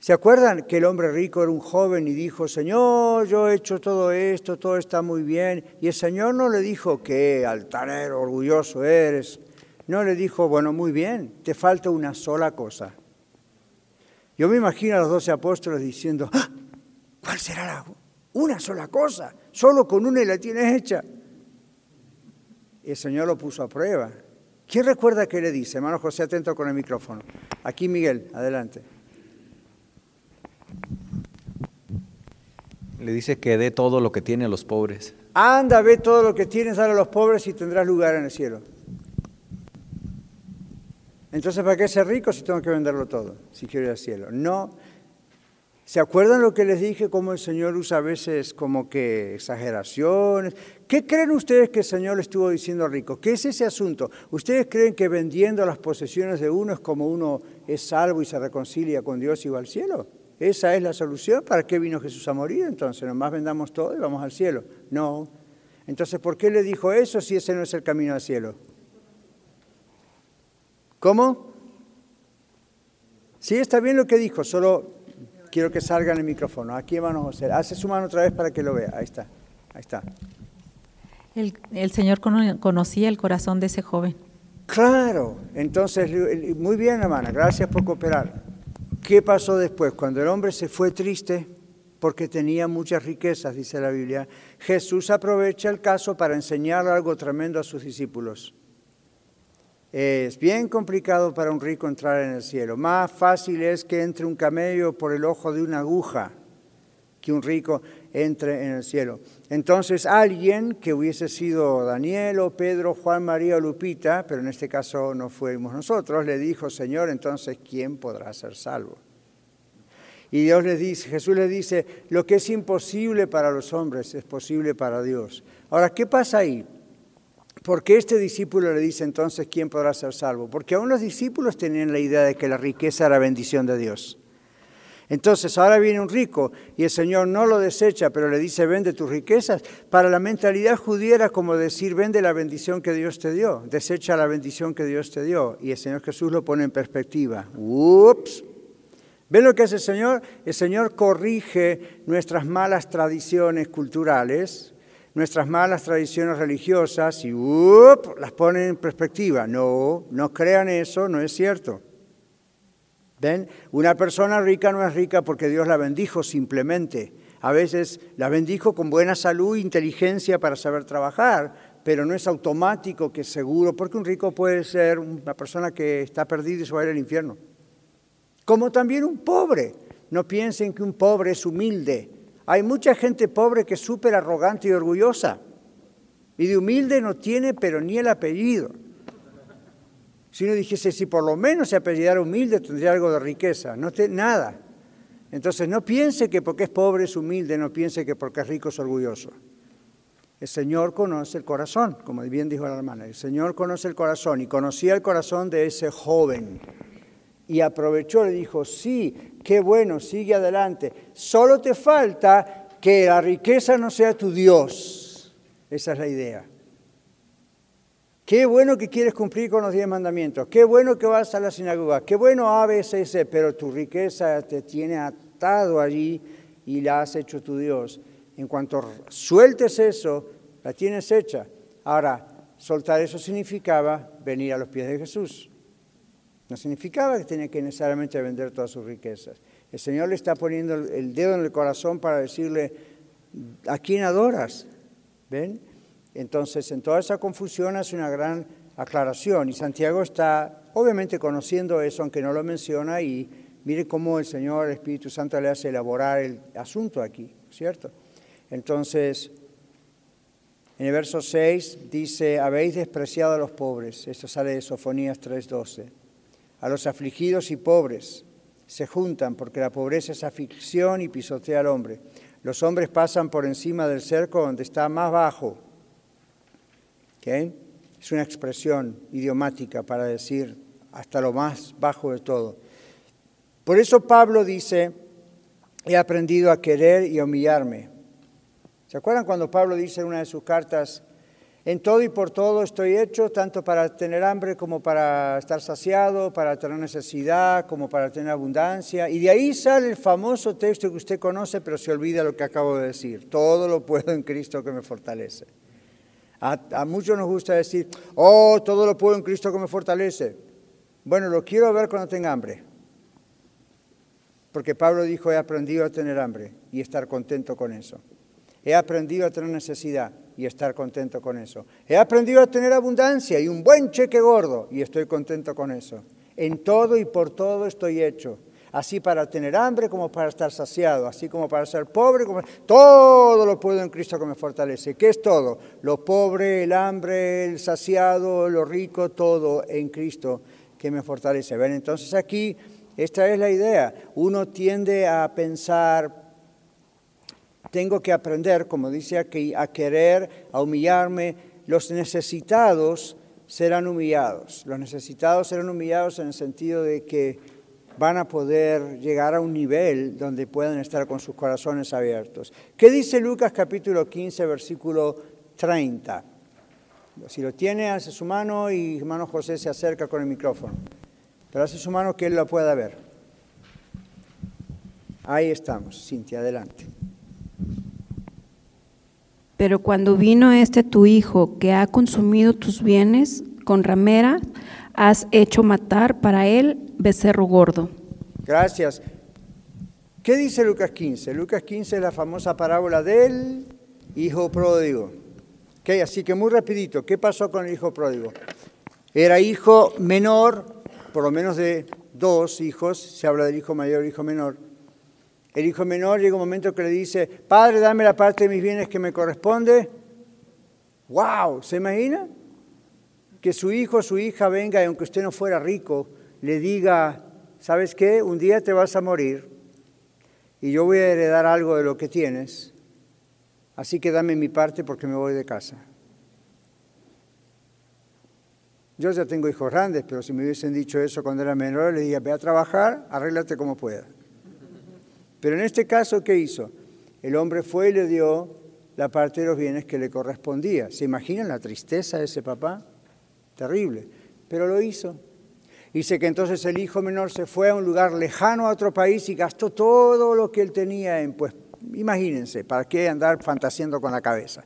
¿Se acuerdan que el hombre rico era un joven y dijo, Señor, yo he hecho todo esto, todo está muy bien? Y el Señor no le dijo, qué altanero, orgulloso eres. No le dijo, bueno, muy bien, te falta una sola cosa. Yo me imagino a los doce apóstoles diciendo, ¡Ah! ¿Cuál será la una sola cosa? Solo con una y la tienes hecha. El Señor lo puso a prueba. ¿Quién recuerda qué le dice? Hermano José, atento con el micrófono. Aquí Miguel, adelante. Le dice que dé todo lo que tiene a los pobres. Anda, ve todo lo que tienes, a los pobres y tendrás lugar en el cielo. Entonces, ¿para qué ser rico si tengo que venderlo todo? Si quiero ir al cielo. No. ¿Se acuerdan lo que les dije, cómo el Señor usa a veces como que exageraciones? ¿Qué creen ustedes que el Señor le estuvo diciendo a rico? ¿Qué es ese asunto? ¿Ustedes creen que vendiendo las posesiones de uno es como uno es salvo y se reconcilia con Dios y va al cielo? ¿Esa es la solución? ¿Para qué vino Jesús a morir entonces? Nomás vendamos todo y vamos al cielo. No. Entonces, ¿por qué le dijo eso si ese no es el camino al cielo? ¿Cómo? Sí, está bien lo que dijo, solo quiero que salga en el micrófono. Aquí, hermano José. Hace su mano otra vez para que lo vea. Ahí está. Ahí está. El, el Señor conocía el corazón de ese joven. Claro. Entonces, muy bien, hermana. Gracias por cooperar. ¿Qué pasó después? Cuando el hombre se fue triste porque tenía muchas riquezas, dice la Biblia, Jesús aprovecha el caso para enseñar algo tremendo a sus discípulos. Es bien complicado para un rico entrar en el cielo. Más fácil es que entre un camello por el ojo de una aguja que un rico entre en el cielo. Entonces alguien que hubiese sido Daniel o Pedro, Juan, María o Lupita, pero en este caso no fuimos nosotros, le dijo, Señor, entonces ¿quién podrá ser salvo? Y Dios dice, Jesús le dice, lo que es imposible para los hombres es posible para Dios. Ahora, ¿qué pasa ahí? ¿Por qué este discípulo le dice entonces quién podrá ser salvo? Porque aún los discípulos tenían la idea de que la riqueza era bendición de Dios. Entonces ahora viene un rico y el Señor no lo desecha, pero le dice, vende tus riquezas. Para la mentalidad judía era como decir, vende la bendición que Dios te dio, desecha la bendición que Dios te dio. Y el Señor Jesús lo pone en perspectiva. Ups. ¿Ven lo que hace el Señor? El Señor corrige nuestras malas tradiciones culturales, nuestras malas tradiciones religiosas y las pone en perspectiva. No, no crean eso, no es cierto. ¿Ven? Una persona rica no es rica porque Dios la bendijo simplemente. A veces la bendijo con buena salud e inteligencia para saber trabajar, pero no es automático que seguro, porque un rico puede ser una persona que está perdida y se va a ir al infierno. Como también un pobre. No piensen que un pobre es humilde. Hay mucha gente pobre que es súper arrogante y orgullosa. Y de humilde no tiene, pero ni el apellido. Si uno dijese, si por lo menos se apellidara humilde, tendría algo de riqueza. No tiene nada. Entonces no piense que porque es pobre es humilde, no piense que porque es rico es orgulloso. El Señor conoce el corazón, como bien dijo la hermana. El Señor conoce el corazón y conocía el corazón de ese joven. Y aprovechó, le dijo, sí, qué bueno, sigue adelante. Solo te falta que la riqueza no sea tu Dios. Esa es la idea. Qué bueno que quieres cumplir con los diez mandamientos. Qué bueno que vas a la sinagoga. Qué bueno A, B, C, C. Pero tu riqueza te tiene atado allí y la has hecho tu Dios. En cuanto sueltes eso, la tienes hecha. Ahora, soltar eso significaba venir a los pies de Jesús. No significaba que tenía que necesariamente vender todas sus riquezas. El Señor le está poniendo el dedo en el corazón para decirle, ¿a quién adoras? ¿Ven? Entonces, en toda esa confusión hace una gran aclaración y Santiago está obviamente conociendo eso, aunque no lo menciona, y mire cómo el Señor, el Espíritu Santo, le hace elaborar el asunto aquí, ¿cierto? Entonces, en el verso 6 dice, habéis despreciado a los pobres, esto sale de Sofonías 3:12, a los afligidos y pobres se juntan porque la pobreza es aflicción y pisotea al hombre. Los hombres pasan por encima del cerco donde está más bajo es una expresión idiomática para decir hasta lo más bajo de todo. Por eso Pablo dice he aprendido a querer y a humillarme. ¿Se acuerdan cuando Pablo dice en una de sus cartas, en todo y por todo estoy hecho, tanto para tener hambre como para estar saciado, para tener necesidad, como para tener abundancia. Y de ahí sale el famoso texto que usted conoce, pero se olvida lo que acabo de decir. Todo lo puedo en Cristo que me fortalece. A, muchos nos gusta decir, oh, todo lo puedo en Cristo que me fortalece. Bueno, lo quiero ver cuando tenga hambre. Porque Pablo dijo, he aprendido a tener hambre y estar contento con eso. He aprendido a tener necesidad y estar contento con eso. He aprendido a tener abundancia y un buen cheque gordo y estoy contento con eso. En todo y por todo estoy hecho. Así para tener hambre como para estar saciado, así como para ser pobre, como... todo lo puedo en Cristo que me fortalece. ¿Qué es todo? Lo pobre, el hambre, el saciado, lo rico, todo en Cristo que me fortalece. ¿Ven? Entonces aquí esta es la idea. Uno tiende a pensar, tengo que aprender, como dice aquí, a querer, a humillarme. Los necesitados serán humillados. Los necesitados serán humillados en el sentido de que van a poder llegar a un nivel donde puedan estar con sus corazones abiertos. ¿Qué dice Lucas capítulo 15, versículo 30? Si lo tiene, hace su mano y hermano José se acerca con el micrófono. Pero hace su mano que él la pueda ver. Ahí estamos, Cintia, adelante. Pero cuando vino este tu hijo que ha consumido tus bienes con ramera, has hecho matar para él becerro gordo. Gracias. ¿Qué dice Lucas 15? Lucas 15 es la famosa parábola del hijo pródigo. Okay, así que muy rapidito, ¿qué pasó con el hijo pródigo? Era hijo menor, por lo menos de dos hijos, se habla del hijo mayor y hijo menor. El hijo menor llega un momento que le dice, padre, dame la parte de mis bienes que me corresponde. ¡Wow! ¿Se imagina? Que su hijo o su hija venga y aunque usted no fuera rico, le diga, ¿sabes qué? Un día te vas a morir y yo voy a heredar algo de lo que tienes, así que dame mi parte porque me voy de casa. Yo ya tengo hijos grandes, pero si me hubiesen dicho eso cuando era menor, le diría, ve a trabajar, arréglate como pueda. Pero en este caso, ¿qué hizo? El hombre fue y le dio la parte de los bienes que le correspondía. ¿Se imaginan la tristeza de ese papá? Terrible. Pero lo hizo. Dice que entonces el hijo menor se fue a un lugar lejano a otro país y gastó todo lo que él tenía en, pues, imagínense, ¿para qué andar fantaseando con la cabeza?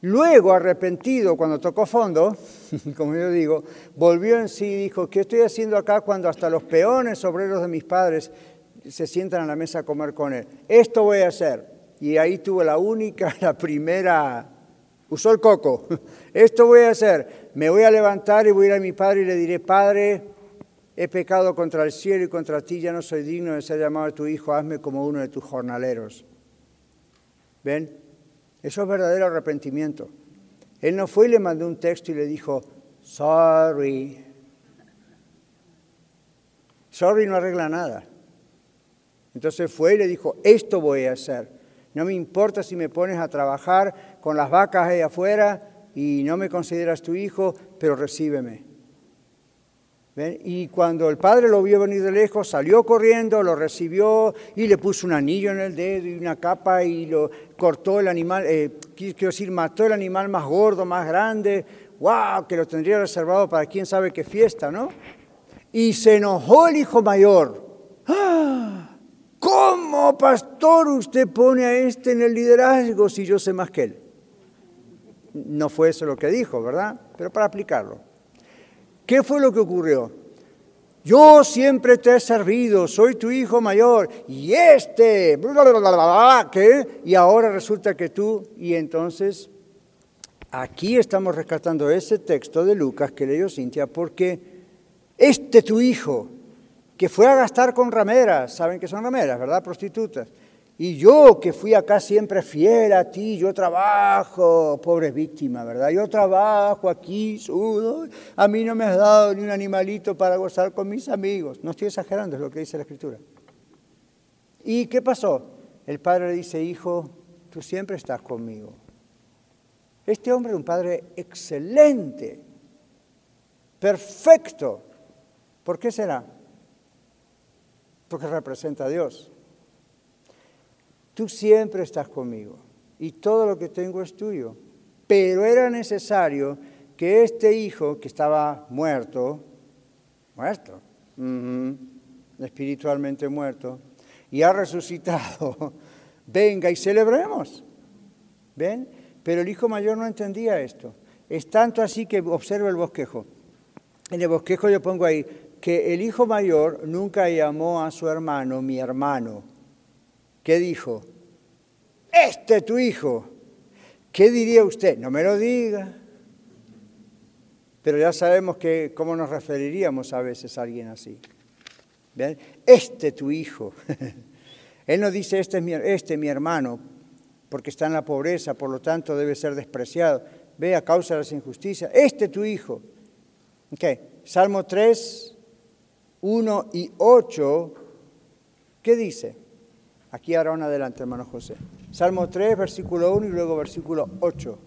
Luego, arrepentido, cuando tocó fondo, (laughs) como yo digo, volvió en sí y dijo, ¿qué estoy haciendo acá cuando hasta los peones obreros de mis padres se sientan a la mesa a comer con él? Esto voy a hacer. Y ahí tuvo la única, (laughs) la primera, usó el coco. (laughs) Esto voy a hacer. Me voy a levantar y voy a ir a mi padre y le diré, Padre, he pecado contra el cielo y contra ti, ya no soy digno de ser llamado tu hijo, hazme como uno de tus jornaleros. ¿Ven? Eso es verdadero arrepentimiento. Él no fue y le mandó un texto y le dijo, sorry. Sorry no arregla nada. Entonces fue y le dijo, esto voy a hacer. No me importa si me pones a trabajar con las vacas ahí afuera y no me consideras tu hijo, pero recíbeme. Y cuando el padre lo vio venir de lejos, salió corriendo, lo recibió y le puso un anillo en el dedo y una capa y lo cortó el animal, eh, quiero decir, mató el animal más gordo, más grande, wow, que lo tendría reservado para quién sabe qué fiesta, ¿no? Y se enojó el hijo mayor. ¡Ah! ¿Cómo, pastor, usted pone a este en el liderazgo si yo sé más que él? No fue eso lo que dijo, ¿verdad? Pero para aplicarlo. ¿Qué fue lo que ocurrió? Yo siempre te he servido, soy tu hijo mayor, y este, ¿qué? Y ahora resulta que tú, y entonces aquí estamos rescatando ese texto de Lucas que leyó Cintia, porque este tu hijo, que fue a gastar con rameras, ¿saben qué son rameras, verdad? Prostitutas y yo que fui acá siempre fiel a ti, yo trabajo, pobre víctima, ¿verdad? Yo trabajo aquí, sudo, a mí no me has dado ni un animalito para gozar con mis amigos. No estoy exagerando, es lo que dice la escritura. ¿Y qué pasó? El padre le dice, hijo, tú siempre estás conmigo. Este hombre es un padre excelente, perfecto. ¿Por qué será? Porque representa a Dios. tú siempre estás conmigo y todo lo que tengo es tuyo. Pero era necesario que este hijo que estaba muerto, muerto, espiritualmente muerto, y ha resucitado, (laughs) venga y celebremos. ¿Ven? Pero el hijo mayor no entendía esto. Es tanto así que observa el bosquejo. En el bosquejo yo pongo ahí que el hijo mayor nunca llamó a su hermano mi hermano. ¿Qué dijo? Este es tu hijo. ¿Qué diría usted? No me lo diga. Pero ya sabemos cómo nos referiríamos a veces a alguien así. ¿Ven? Este tu hijo. (laughs) Él no dice, este es mi, este mi hermano, porque está en la pobreza, por lo tanto debe ser despreciado. Ve a causa de las injusticias. Este tu hijo. Okay. Salmo 3, 1 y 8. ¿Qué dice? Aquí ahora adelante, hermano José. Salmo 3, versículo 1 y luego versículo 8.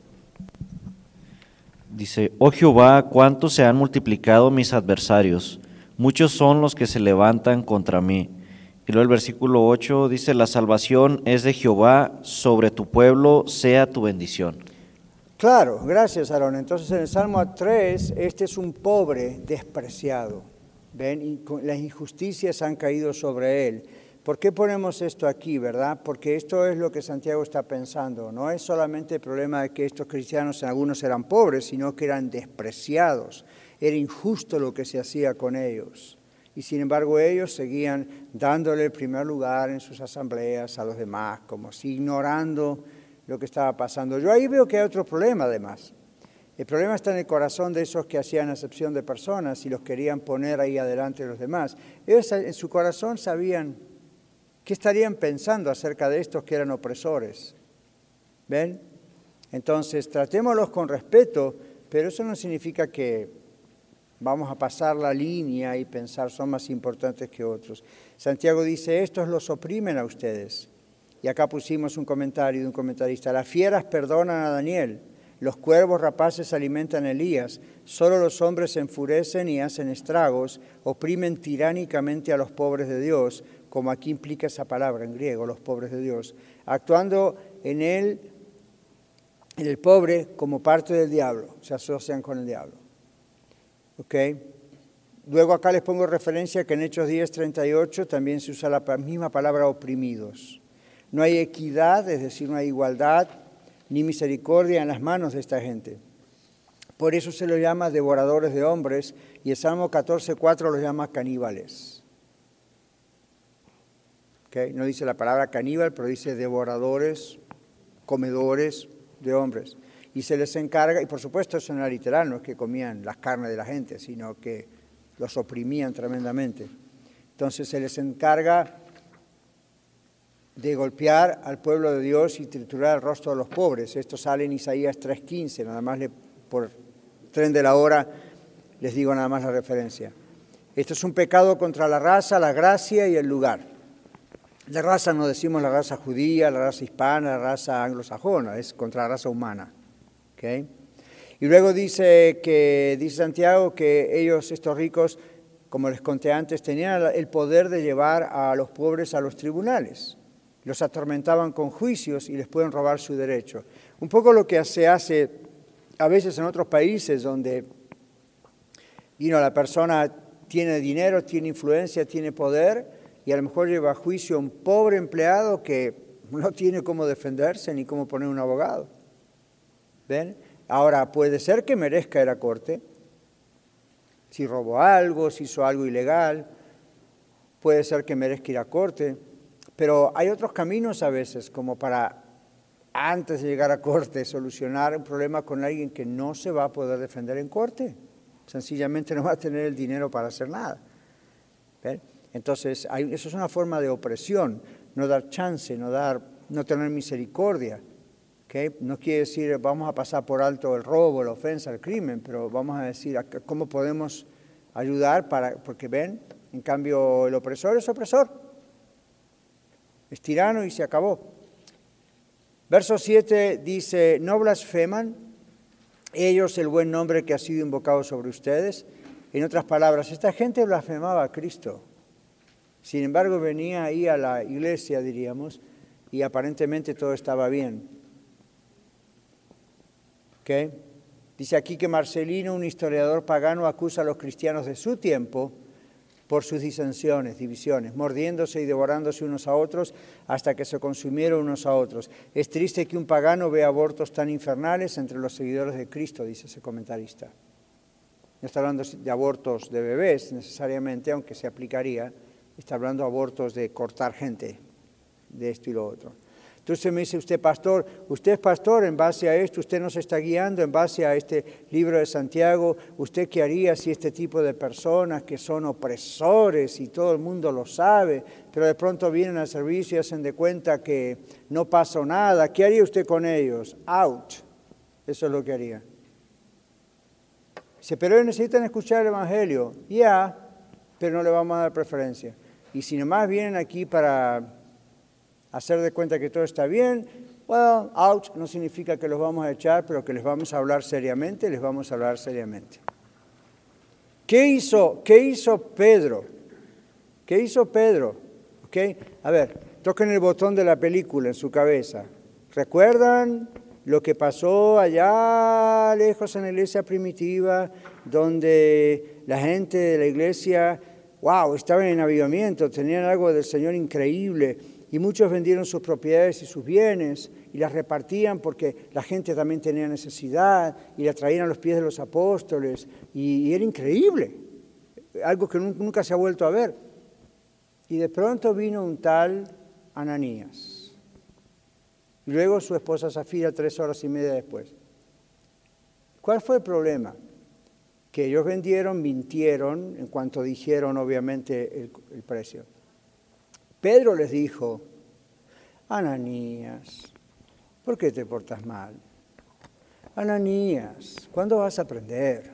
Dice, oh Jehová, cuánto se han multiplicado mis adversarios, muchos son los que se levantan contra mí. Y luego el versículo 8 dice, la salvación es de Jehová, sobre tu pueblo sea tu bendición. Claro, gracias Aarón. Entonces en el Salmo 3, este es un pobre despreciado. ¿Ven? Las injusticias han caído sobre él. ¿Por qué ponemos esto aquí, verdad? Porque esto es lo que Santiago está pensando. No es solamente el problema de que estos cristianos, algunos eran pobres, sino que eran despreciados. Era injusto lo que se hacía con ellos. Y sin embargo ellos seguían dándole el primer lugar en sus asambleas a los demás, como si ignorando lo que estaba pasando. Yo ahí veo que hay otro problema además. El problema está en el corazón de esos que hacían acepción de personas y los querían poner ahí adelante de los demás. En su corazón sabían ¿Qué estarían pensando acerca de estos que eran opresores? ¿Ven? Entonces, tratémoslos con respeto, pero eso no significa que vamos a pasar la línea y pensar son más importantes que otros. Santiago dice, estos los oprimen a ustedes. Y acá pusimos un comentario de un comentarista, las fieras perdonan a Daniel, los cuervos rapaces alimentan a Elías, solo los hombres se enfurecen y hacen estragos, oprimen tiránicamente a los pobres de Dios, como aquí implica esa palabra en griego, los pobres de Dios, actuando en él, en el pobre, como parte del diablo, se asocian con el diablo. ¿Ok? Luego acá les pongo referencia que en Hechos 10, 38 también se usa la misma palabra oprimidos. No hay equidad, es decir, no hay igualdad ni misericordia en las manos de esta gente. Por eso se los llama devoradores de hombres y el Salmo 14, 4 los llama caníbales. No dice la palabra caníbal, pero dice devoradores, comedores de hombres. Y se les encarga, y por supuesto eso no era literal, no es que comían las carnes de la gente, sino que los oprimían tremendamente. Entonces se les encarga de golpear al pueblo de Dios y triturar el rostro de los pobres. Esto sale en Isaías 3.15, nada más por tren de la hora les digo nada más la referencia. Esto es un pecado contra la raza, la gracia y el lugar. La raza no decimos la raza judía, la raza hispana, la raza anglosajona, es contra la raza humana. Y luego dice que dice Santiago que ellos, estos ricos, como les conté antes, tenían el poder de llevar a los pobres a los tribunales. Los atormentaban con juicios y les pueden robar su derecho. Un poco lo que se hace a veces en otros países donde la persona tiene dinero, tiene influencia, tiene poder, y a lo mejor lleva a juicio a un pobre empleado que no tiene cómo defenderse ni cómo poner un abogado. ¿Ven? Ahora, puede ser que merezca ir a corte, si robó algo, si hizo algo ilegal, puede ser que merezca ir a corte, pero hay otros caminos a veces como para, antes de llegar a corte, solucionar un problema con alguien que no se va a poder defender en corte. Sencillamente no va a tener el dinero para hacer nada. Entonces, eso es una forma de opresión, no dar chance, no, dar, no tener misericordia. No quiere decir vamos a pasar por alto el robo, la ofensa, el crimen, pero vamos a decir cómo podemos ayudar para, porque ven, en cambio el opresor es opresor, es tirano y se acabó. Verso 7 dice, no blasfeman ellos el buen nombre que ha sido invocado sobre ustedes. En otras palabras, esta gente blasfemaba a Cristo. Sin embargo, venía ahí a la iglesia, diríamos, y aparentemente todo estaba bien. ¿Ok? Dice aquí que Marcelino, un historiador pagano, acusa a los cristianos de su tiempo por sus disensiones, divisiones, mordiéndose y devorándose unos a otros hasta que se consumieron unos a otros. Es triste que un pagano vea abortos tan infernales entre los seguidores de Cristo, dice ese comentarista. No está hablando de abortos de bebés necesariamente, aunque se aplicaría, está hablando de abortos de cortar gente, de esto y lo otro. Entonces me dice usted, pastor, usted es pastor en base a esto, usted nos está guiando en base a este libro de Santiago, ¿usted qué haría si este tipo de personas que son opresores y todo el mundo lo sabe, pero de pronto vienen al servicio y hacen de cuenta que no pasó nada? ¿Qué haría usted con ellos? Out. Eso es lo que haría. Dice, pero ellos necesitan escuchar el Evangelio. Ya, pero no le vamos a dar preferencia. Y si nomás vienen aquí para hacer de cuenta que todo está bien, well, out no significa que los vamos a echar, pero que les vamos a hablar seriamente, les vamos a hablar seriamente. ¿Qué hizo, qué hizo Pedro? ¿Qué hizo Pedro? ¿Okay? A ver, toquen el botón de la película en su cabeza. ¿Recuerdan lo que pasó allá lejos en la iglesia primitiva, donde la gente de la iglesia, wow, estaban en avivamiento, tenían algo del Señor increíble? Y muchos vendieron sus propiedades y sus bienes y las repartían porque la gente también tenía necesidad y la traían a los pies de los apóstoles y, era increíble, algo que nunca se ha vuelto a ver. Y de pronto vino un tal Ananías. Luego su esposa Zafira tres horas y media después. ¿Cuál fue el problema? Que ellos vendieron, mintieron en cuanto dijeron obviamente el precio. Pedro les dijo, Ananías, ¿por qué te portas mal? Ananías, ¿cuándo vas a aprender?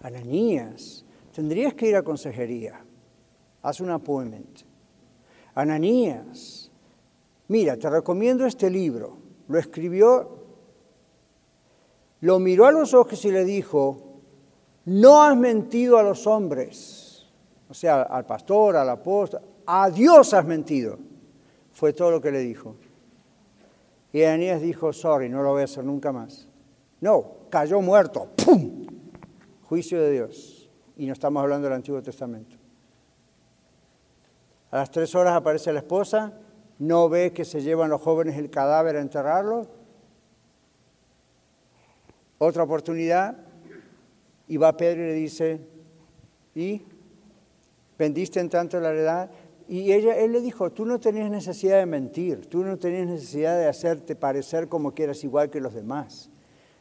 Ananías, tendrías que ir a consejería. Haz un appointment. Ananías, mira, te recomiendo este libro. Lo escribió, lo miró a los ojos y le dijo, no has mentido a los hombres, o sea, al pastor, al apóstol, a Dios has mentido. Fue todo lo que le dijo. Y Ananías dijo, sorry, no lo voy a hacer nunca más. No, cayó muerto. ¡Pum! Juicio de Dios. Y no estamos hablando del Antiguo Testamento. A las tres horas aparece la esposa, no ve que se llevan los jóvenes el cadáver a enterrarlo. Otra oportunidad, y va Pedro y le dice, ¿y? ¿Vendiste en tanto la heredad? Y ella, él le dijo, tú no tenías necesidad de mentir, tú no tenías necesidad de hacerte parecer como que eras igual que los demás.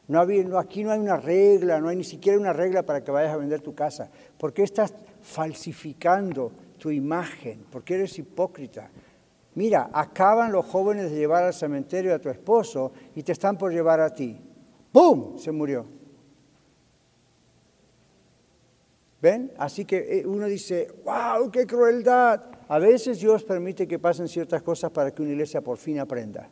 No había, aquí no hay una regla, no hay ni siquiera una regla para que vayas a vender tu casa. ¿Por qué estás falsificando tu imagen? ¿Por qué eres hipócrita? Mira, acaban los jóvenes de llevar al cementerio a tu esposo y te están por llevar a ti. ¡Pum! Se murió. ¿Ven? Así que eh, uno dice, wow, qué crueldad. A veces Dios permite que pasen ciertas cosas para que una iglesia por fin aprenda.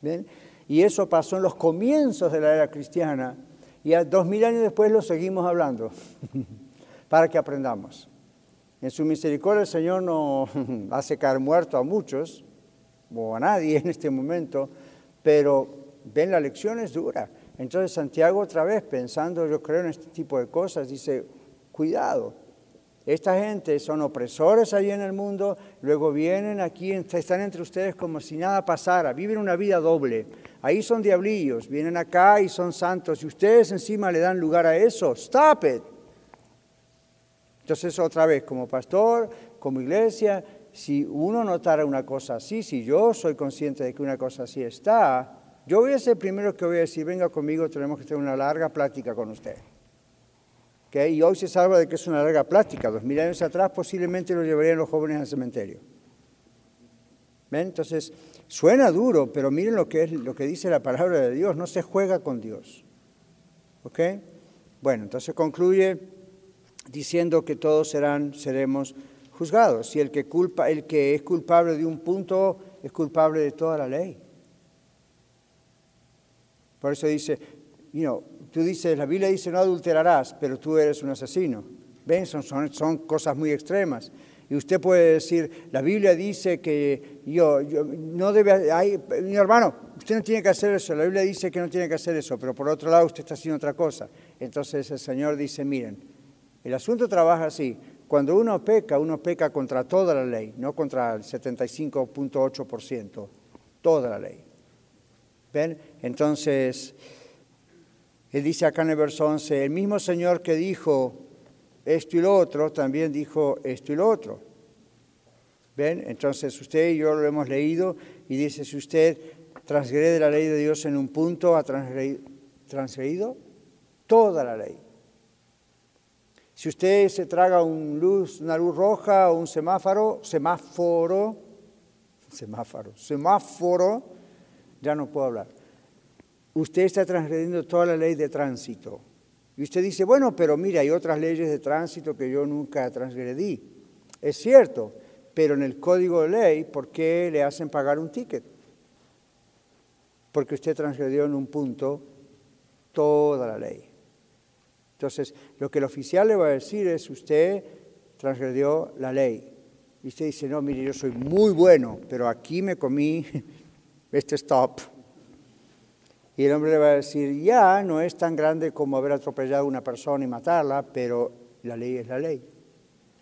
¿Ven? Y eso pasó en los comienzos de la era cristiana y a dos mil años después lo seguimos hablando (laughs) para que aprendamos. En su misericordia el Señor no (laughs) hace caer muerto a muchos o a nadie en este momento, pero ven la lección es dura. Entonces Santiago otra vez pensando, yo creo en este tipo de cosas, dice, Cuidado. Esta gente son opresores allí en el mundo, luego vienen aquí, están entre ustedes como si nada pasara, viven una vida doble. Ahí son diablillos, vienen acá y son santos, y ustedes encima le dan lugar a eso. Stop it. Entonces, otra vez, como pastor, como iglesia, si uno notara una cosa así, si yo soy consciente de que una cosa así está, yo voy a ser el primero que voy a decir, venga conmigo, tenemos que tener una larga plática con usted. Y hoy se salva de que es una larga plática. Dos mil años atrás posiblemente lo llevarían los jóvenes al cementerio. ¿Ven? Entonces, suena duro, pero miren lo que, es, lo que dice la palabra de Dios. No se juega con Dios. ¿Ok? Bueno, entonces concluye diciendo que todos serán, seremos juzgados. Si el que, culpa, el que es culpable de un punto es culpable de toda la ley. Por eso dice, you know, tú dices, la Biblia dice no adulterarás, pero tú eres un asesino. ¿Ven? Son, son, cosas muy extremas. Y usted puede decir, la Biblia dice que yo, yo no debe, mi hermano, usted no tiene que hacer eso, la Biblia dice que no tiene que hacer eso, pero por otro lado usted está haciendo otra cosa. Entonces el Señor dice, miren, el asunto trabaja así, cuando uno peca, uno peca contra toda la ley, no contra el 75.8%, toda la ley. ¿Ven? Entonces, él dice acá en el verso 11, el mismo Señor que dijo esto y lo otro, también dijo esto y lo otro. ¿Ven? Entonces usted y yo lo hemos leído y dice, si usted transgrede la ley de Dios en un punto, ha transgredido, toda la ley. Si usted se traga luz, una luz roja o un semáforo, semáforo, semáforo, semáforo, ya no puedo hablar. Usted está transgrediendo toda la ley de tránsito. Y usted dice, bueno, pero mire, hay otras leyes de tránsito que yo nunca transgredí. Es cierto, pero en el código de ley, ¿por qué le hacen pagar un ticket? Porque usted transgredió en un punto toda la ley. Entonces, lo que el oficial le va a decir es, usted transgredió la ley. Y usted dice, no, mire, yo soy muy bueno, pero aquí me comí (laughs) este stop. Y el hombre le va a decir, ya, no es tan grande como haber atropellado a una persona y matarla, pero la ley es la ley.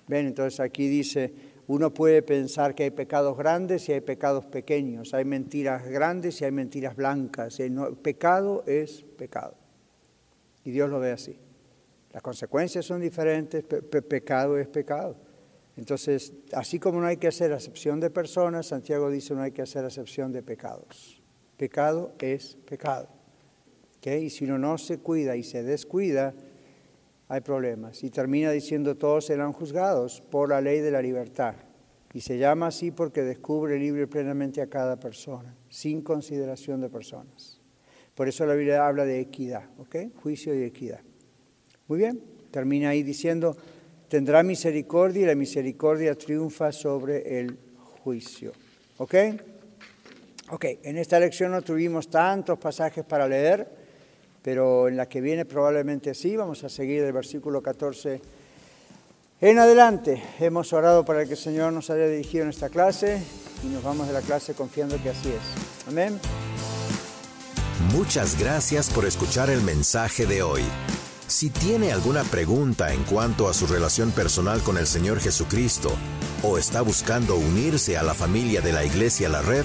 Ven, entonces aquí dice, uno puede pensar que hay pecados grandes y hay pecados pequeños, hay mentiras grandes y hay mentiras blancas. El pecado es pecado. Y Dios lo ve así. Las consecuencias son diferentes, pecado es pecado. Entonces, así como no hay que hacer acepción de personas, Santiago dice no hay que hacer acepción de pecados. Pecado es pecado. ¿Okay? Y si uno no se cuida y se descuida, hay problemas. Y termina diciendo todos serán juzgados por la ley de la libertad. Y se llama así porque descubre libre plenamente a cada persona, sin consideración de personas. Por eso la Biblia habla de equidad. Juicio y equidad. Muy bien, termina ahí diciendo, tendrá misericordia y la misericordia triunfa sobre el juicio. ¿Ok? Ok, en esta lección no tuvimos tantos pasajes para leer, pero en la que viene probablemente sí. Vamos a seguir del versículo 14 en adelante. Hemos orado para que el Señor nos haya dirigido en esta clase y nos vamos de la clase confiando que así es. Amén. Muchas gracias por escuchar el mensaje de hoy. Si tiene alguna pregunta en cuanto a su relación personal con el Señor Jesucristo o está buscando unirse a la familia de la Iglesia La Red,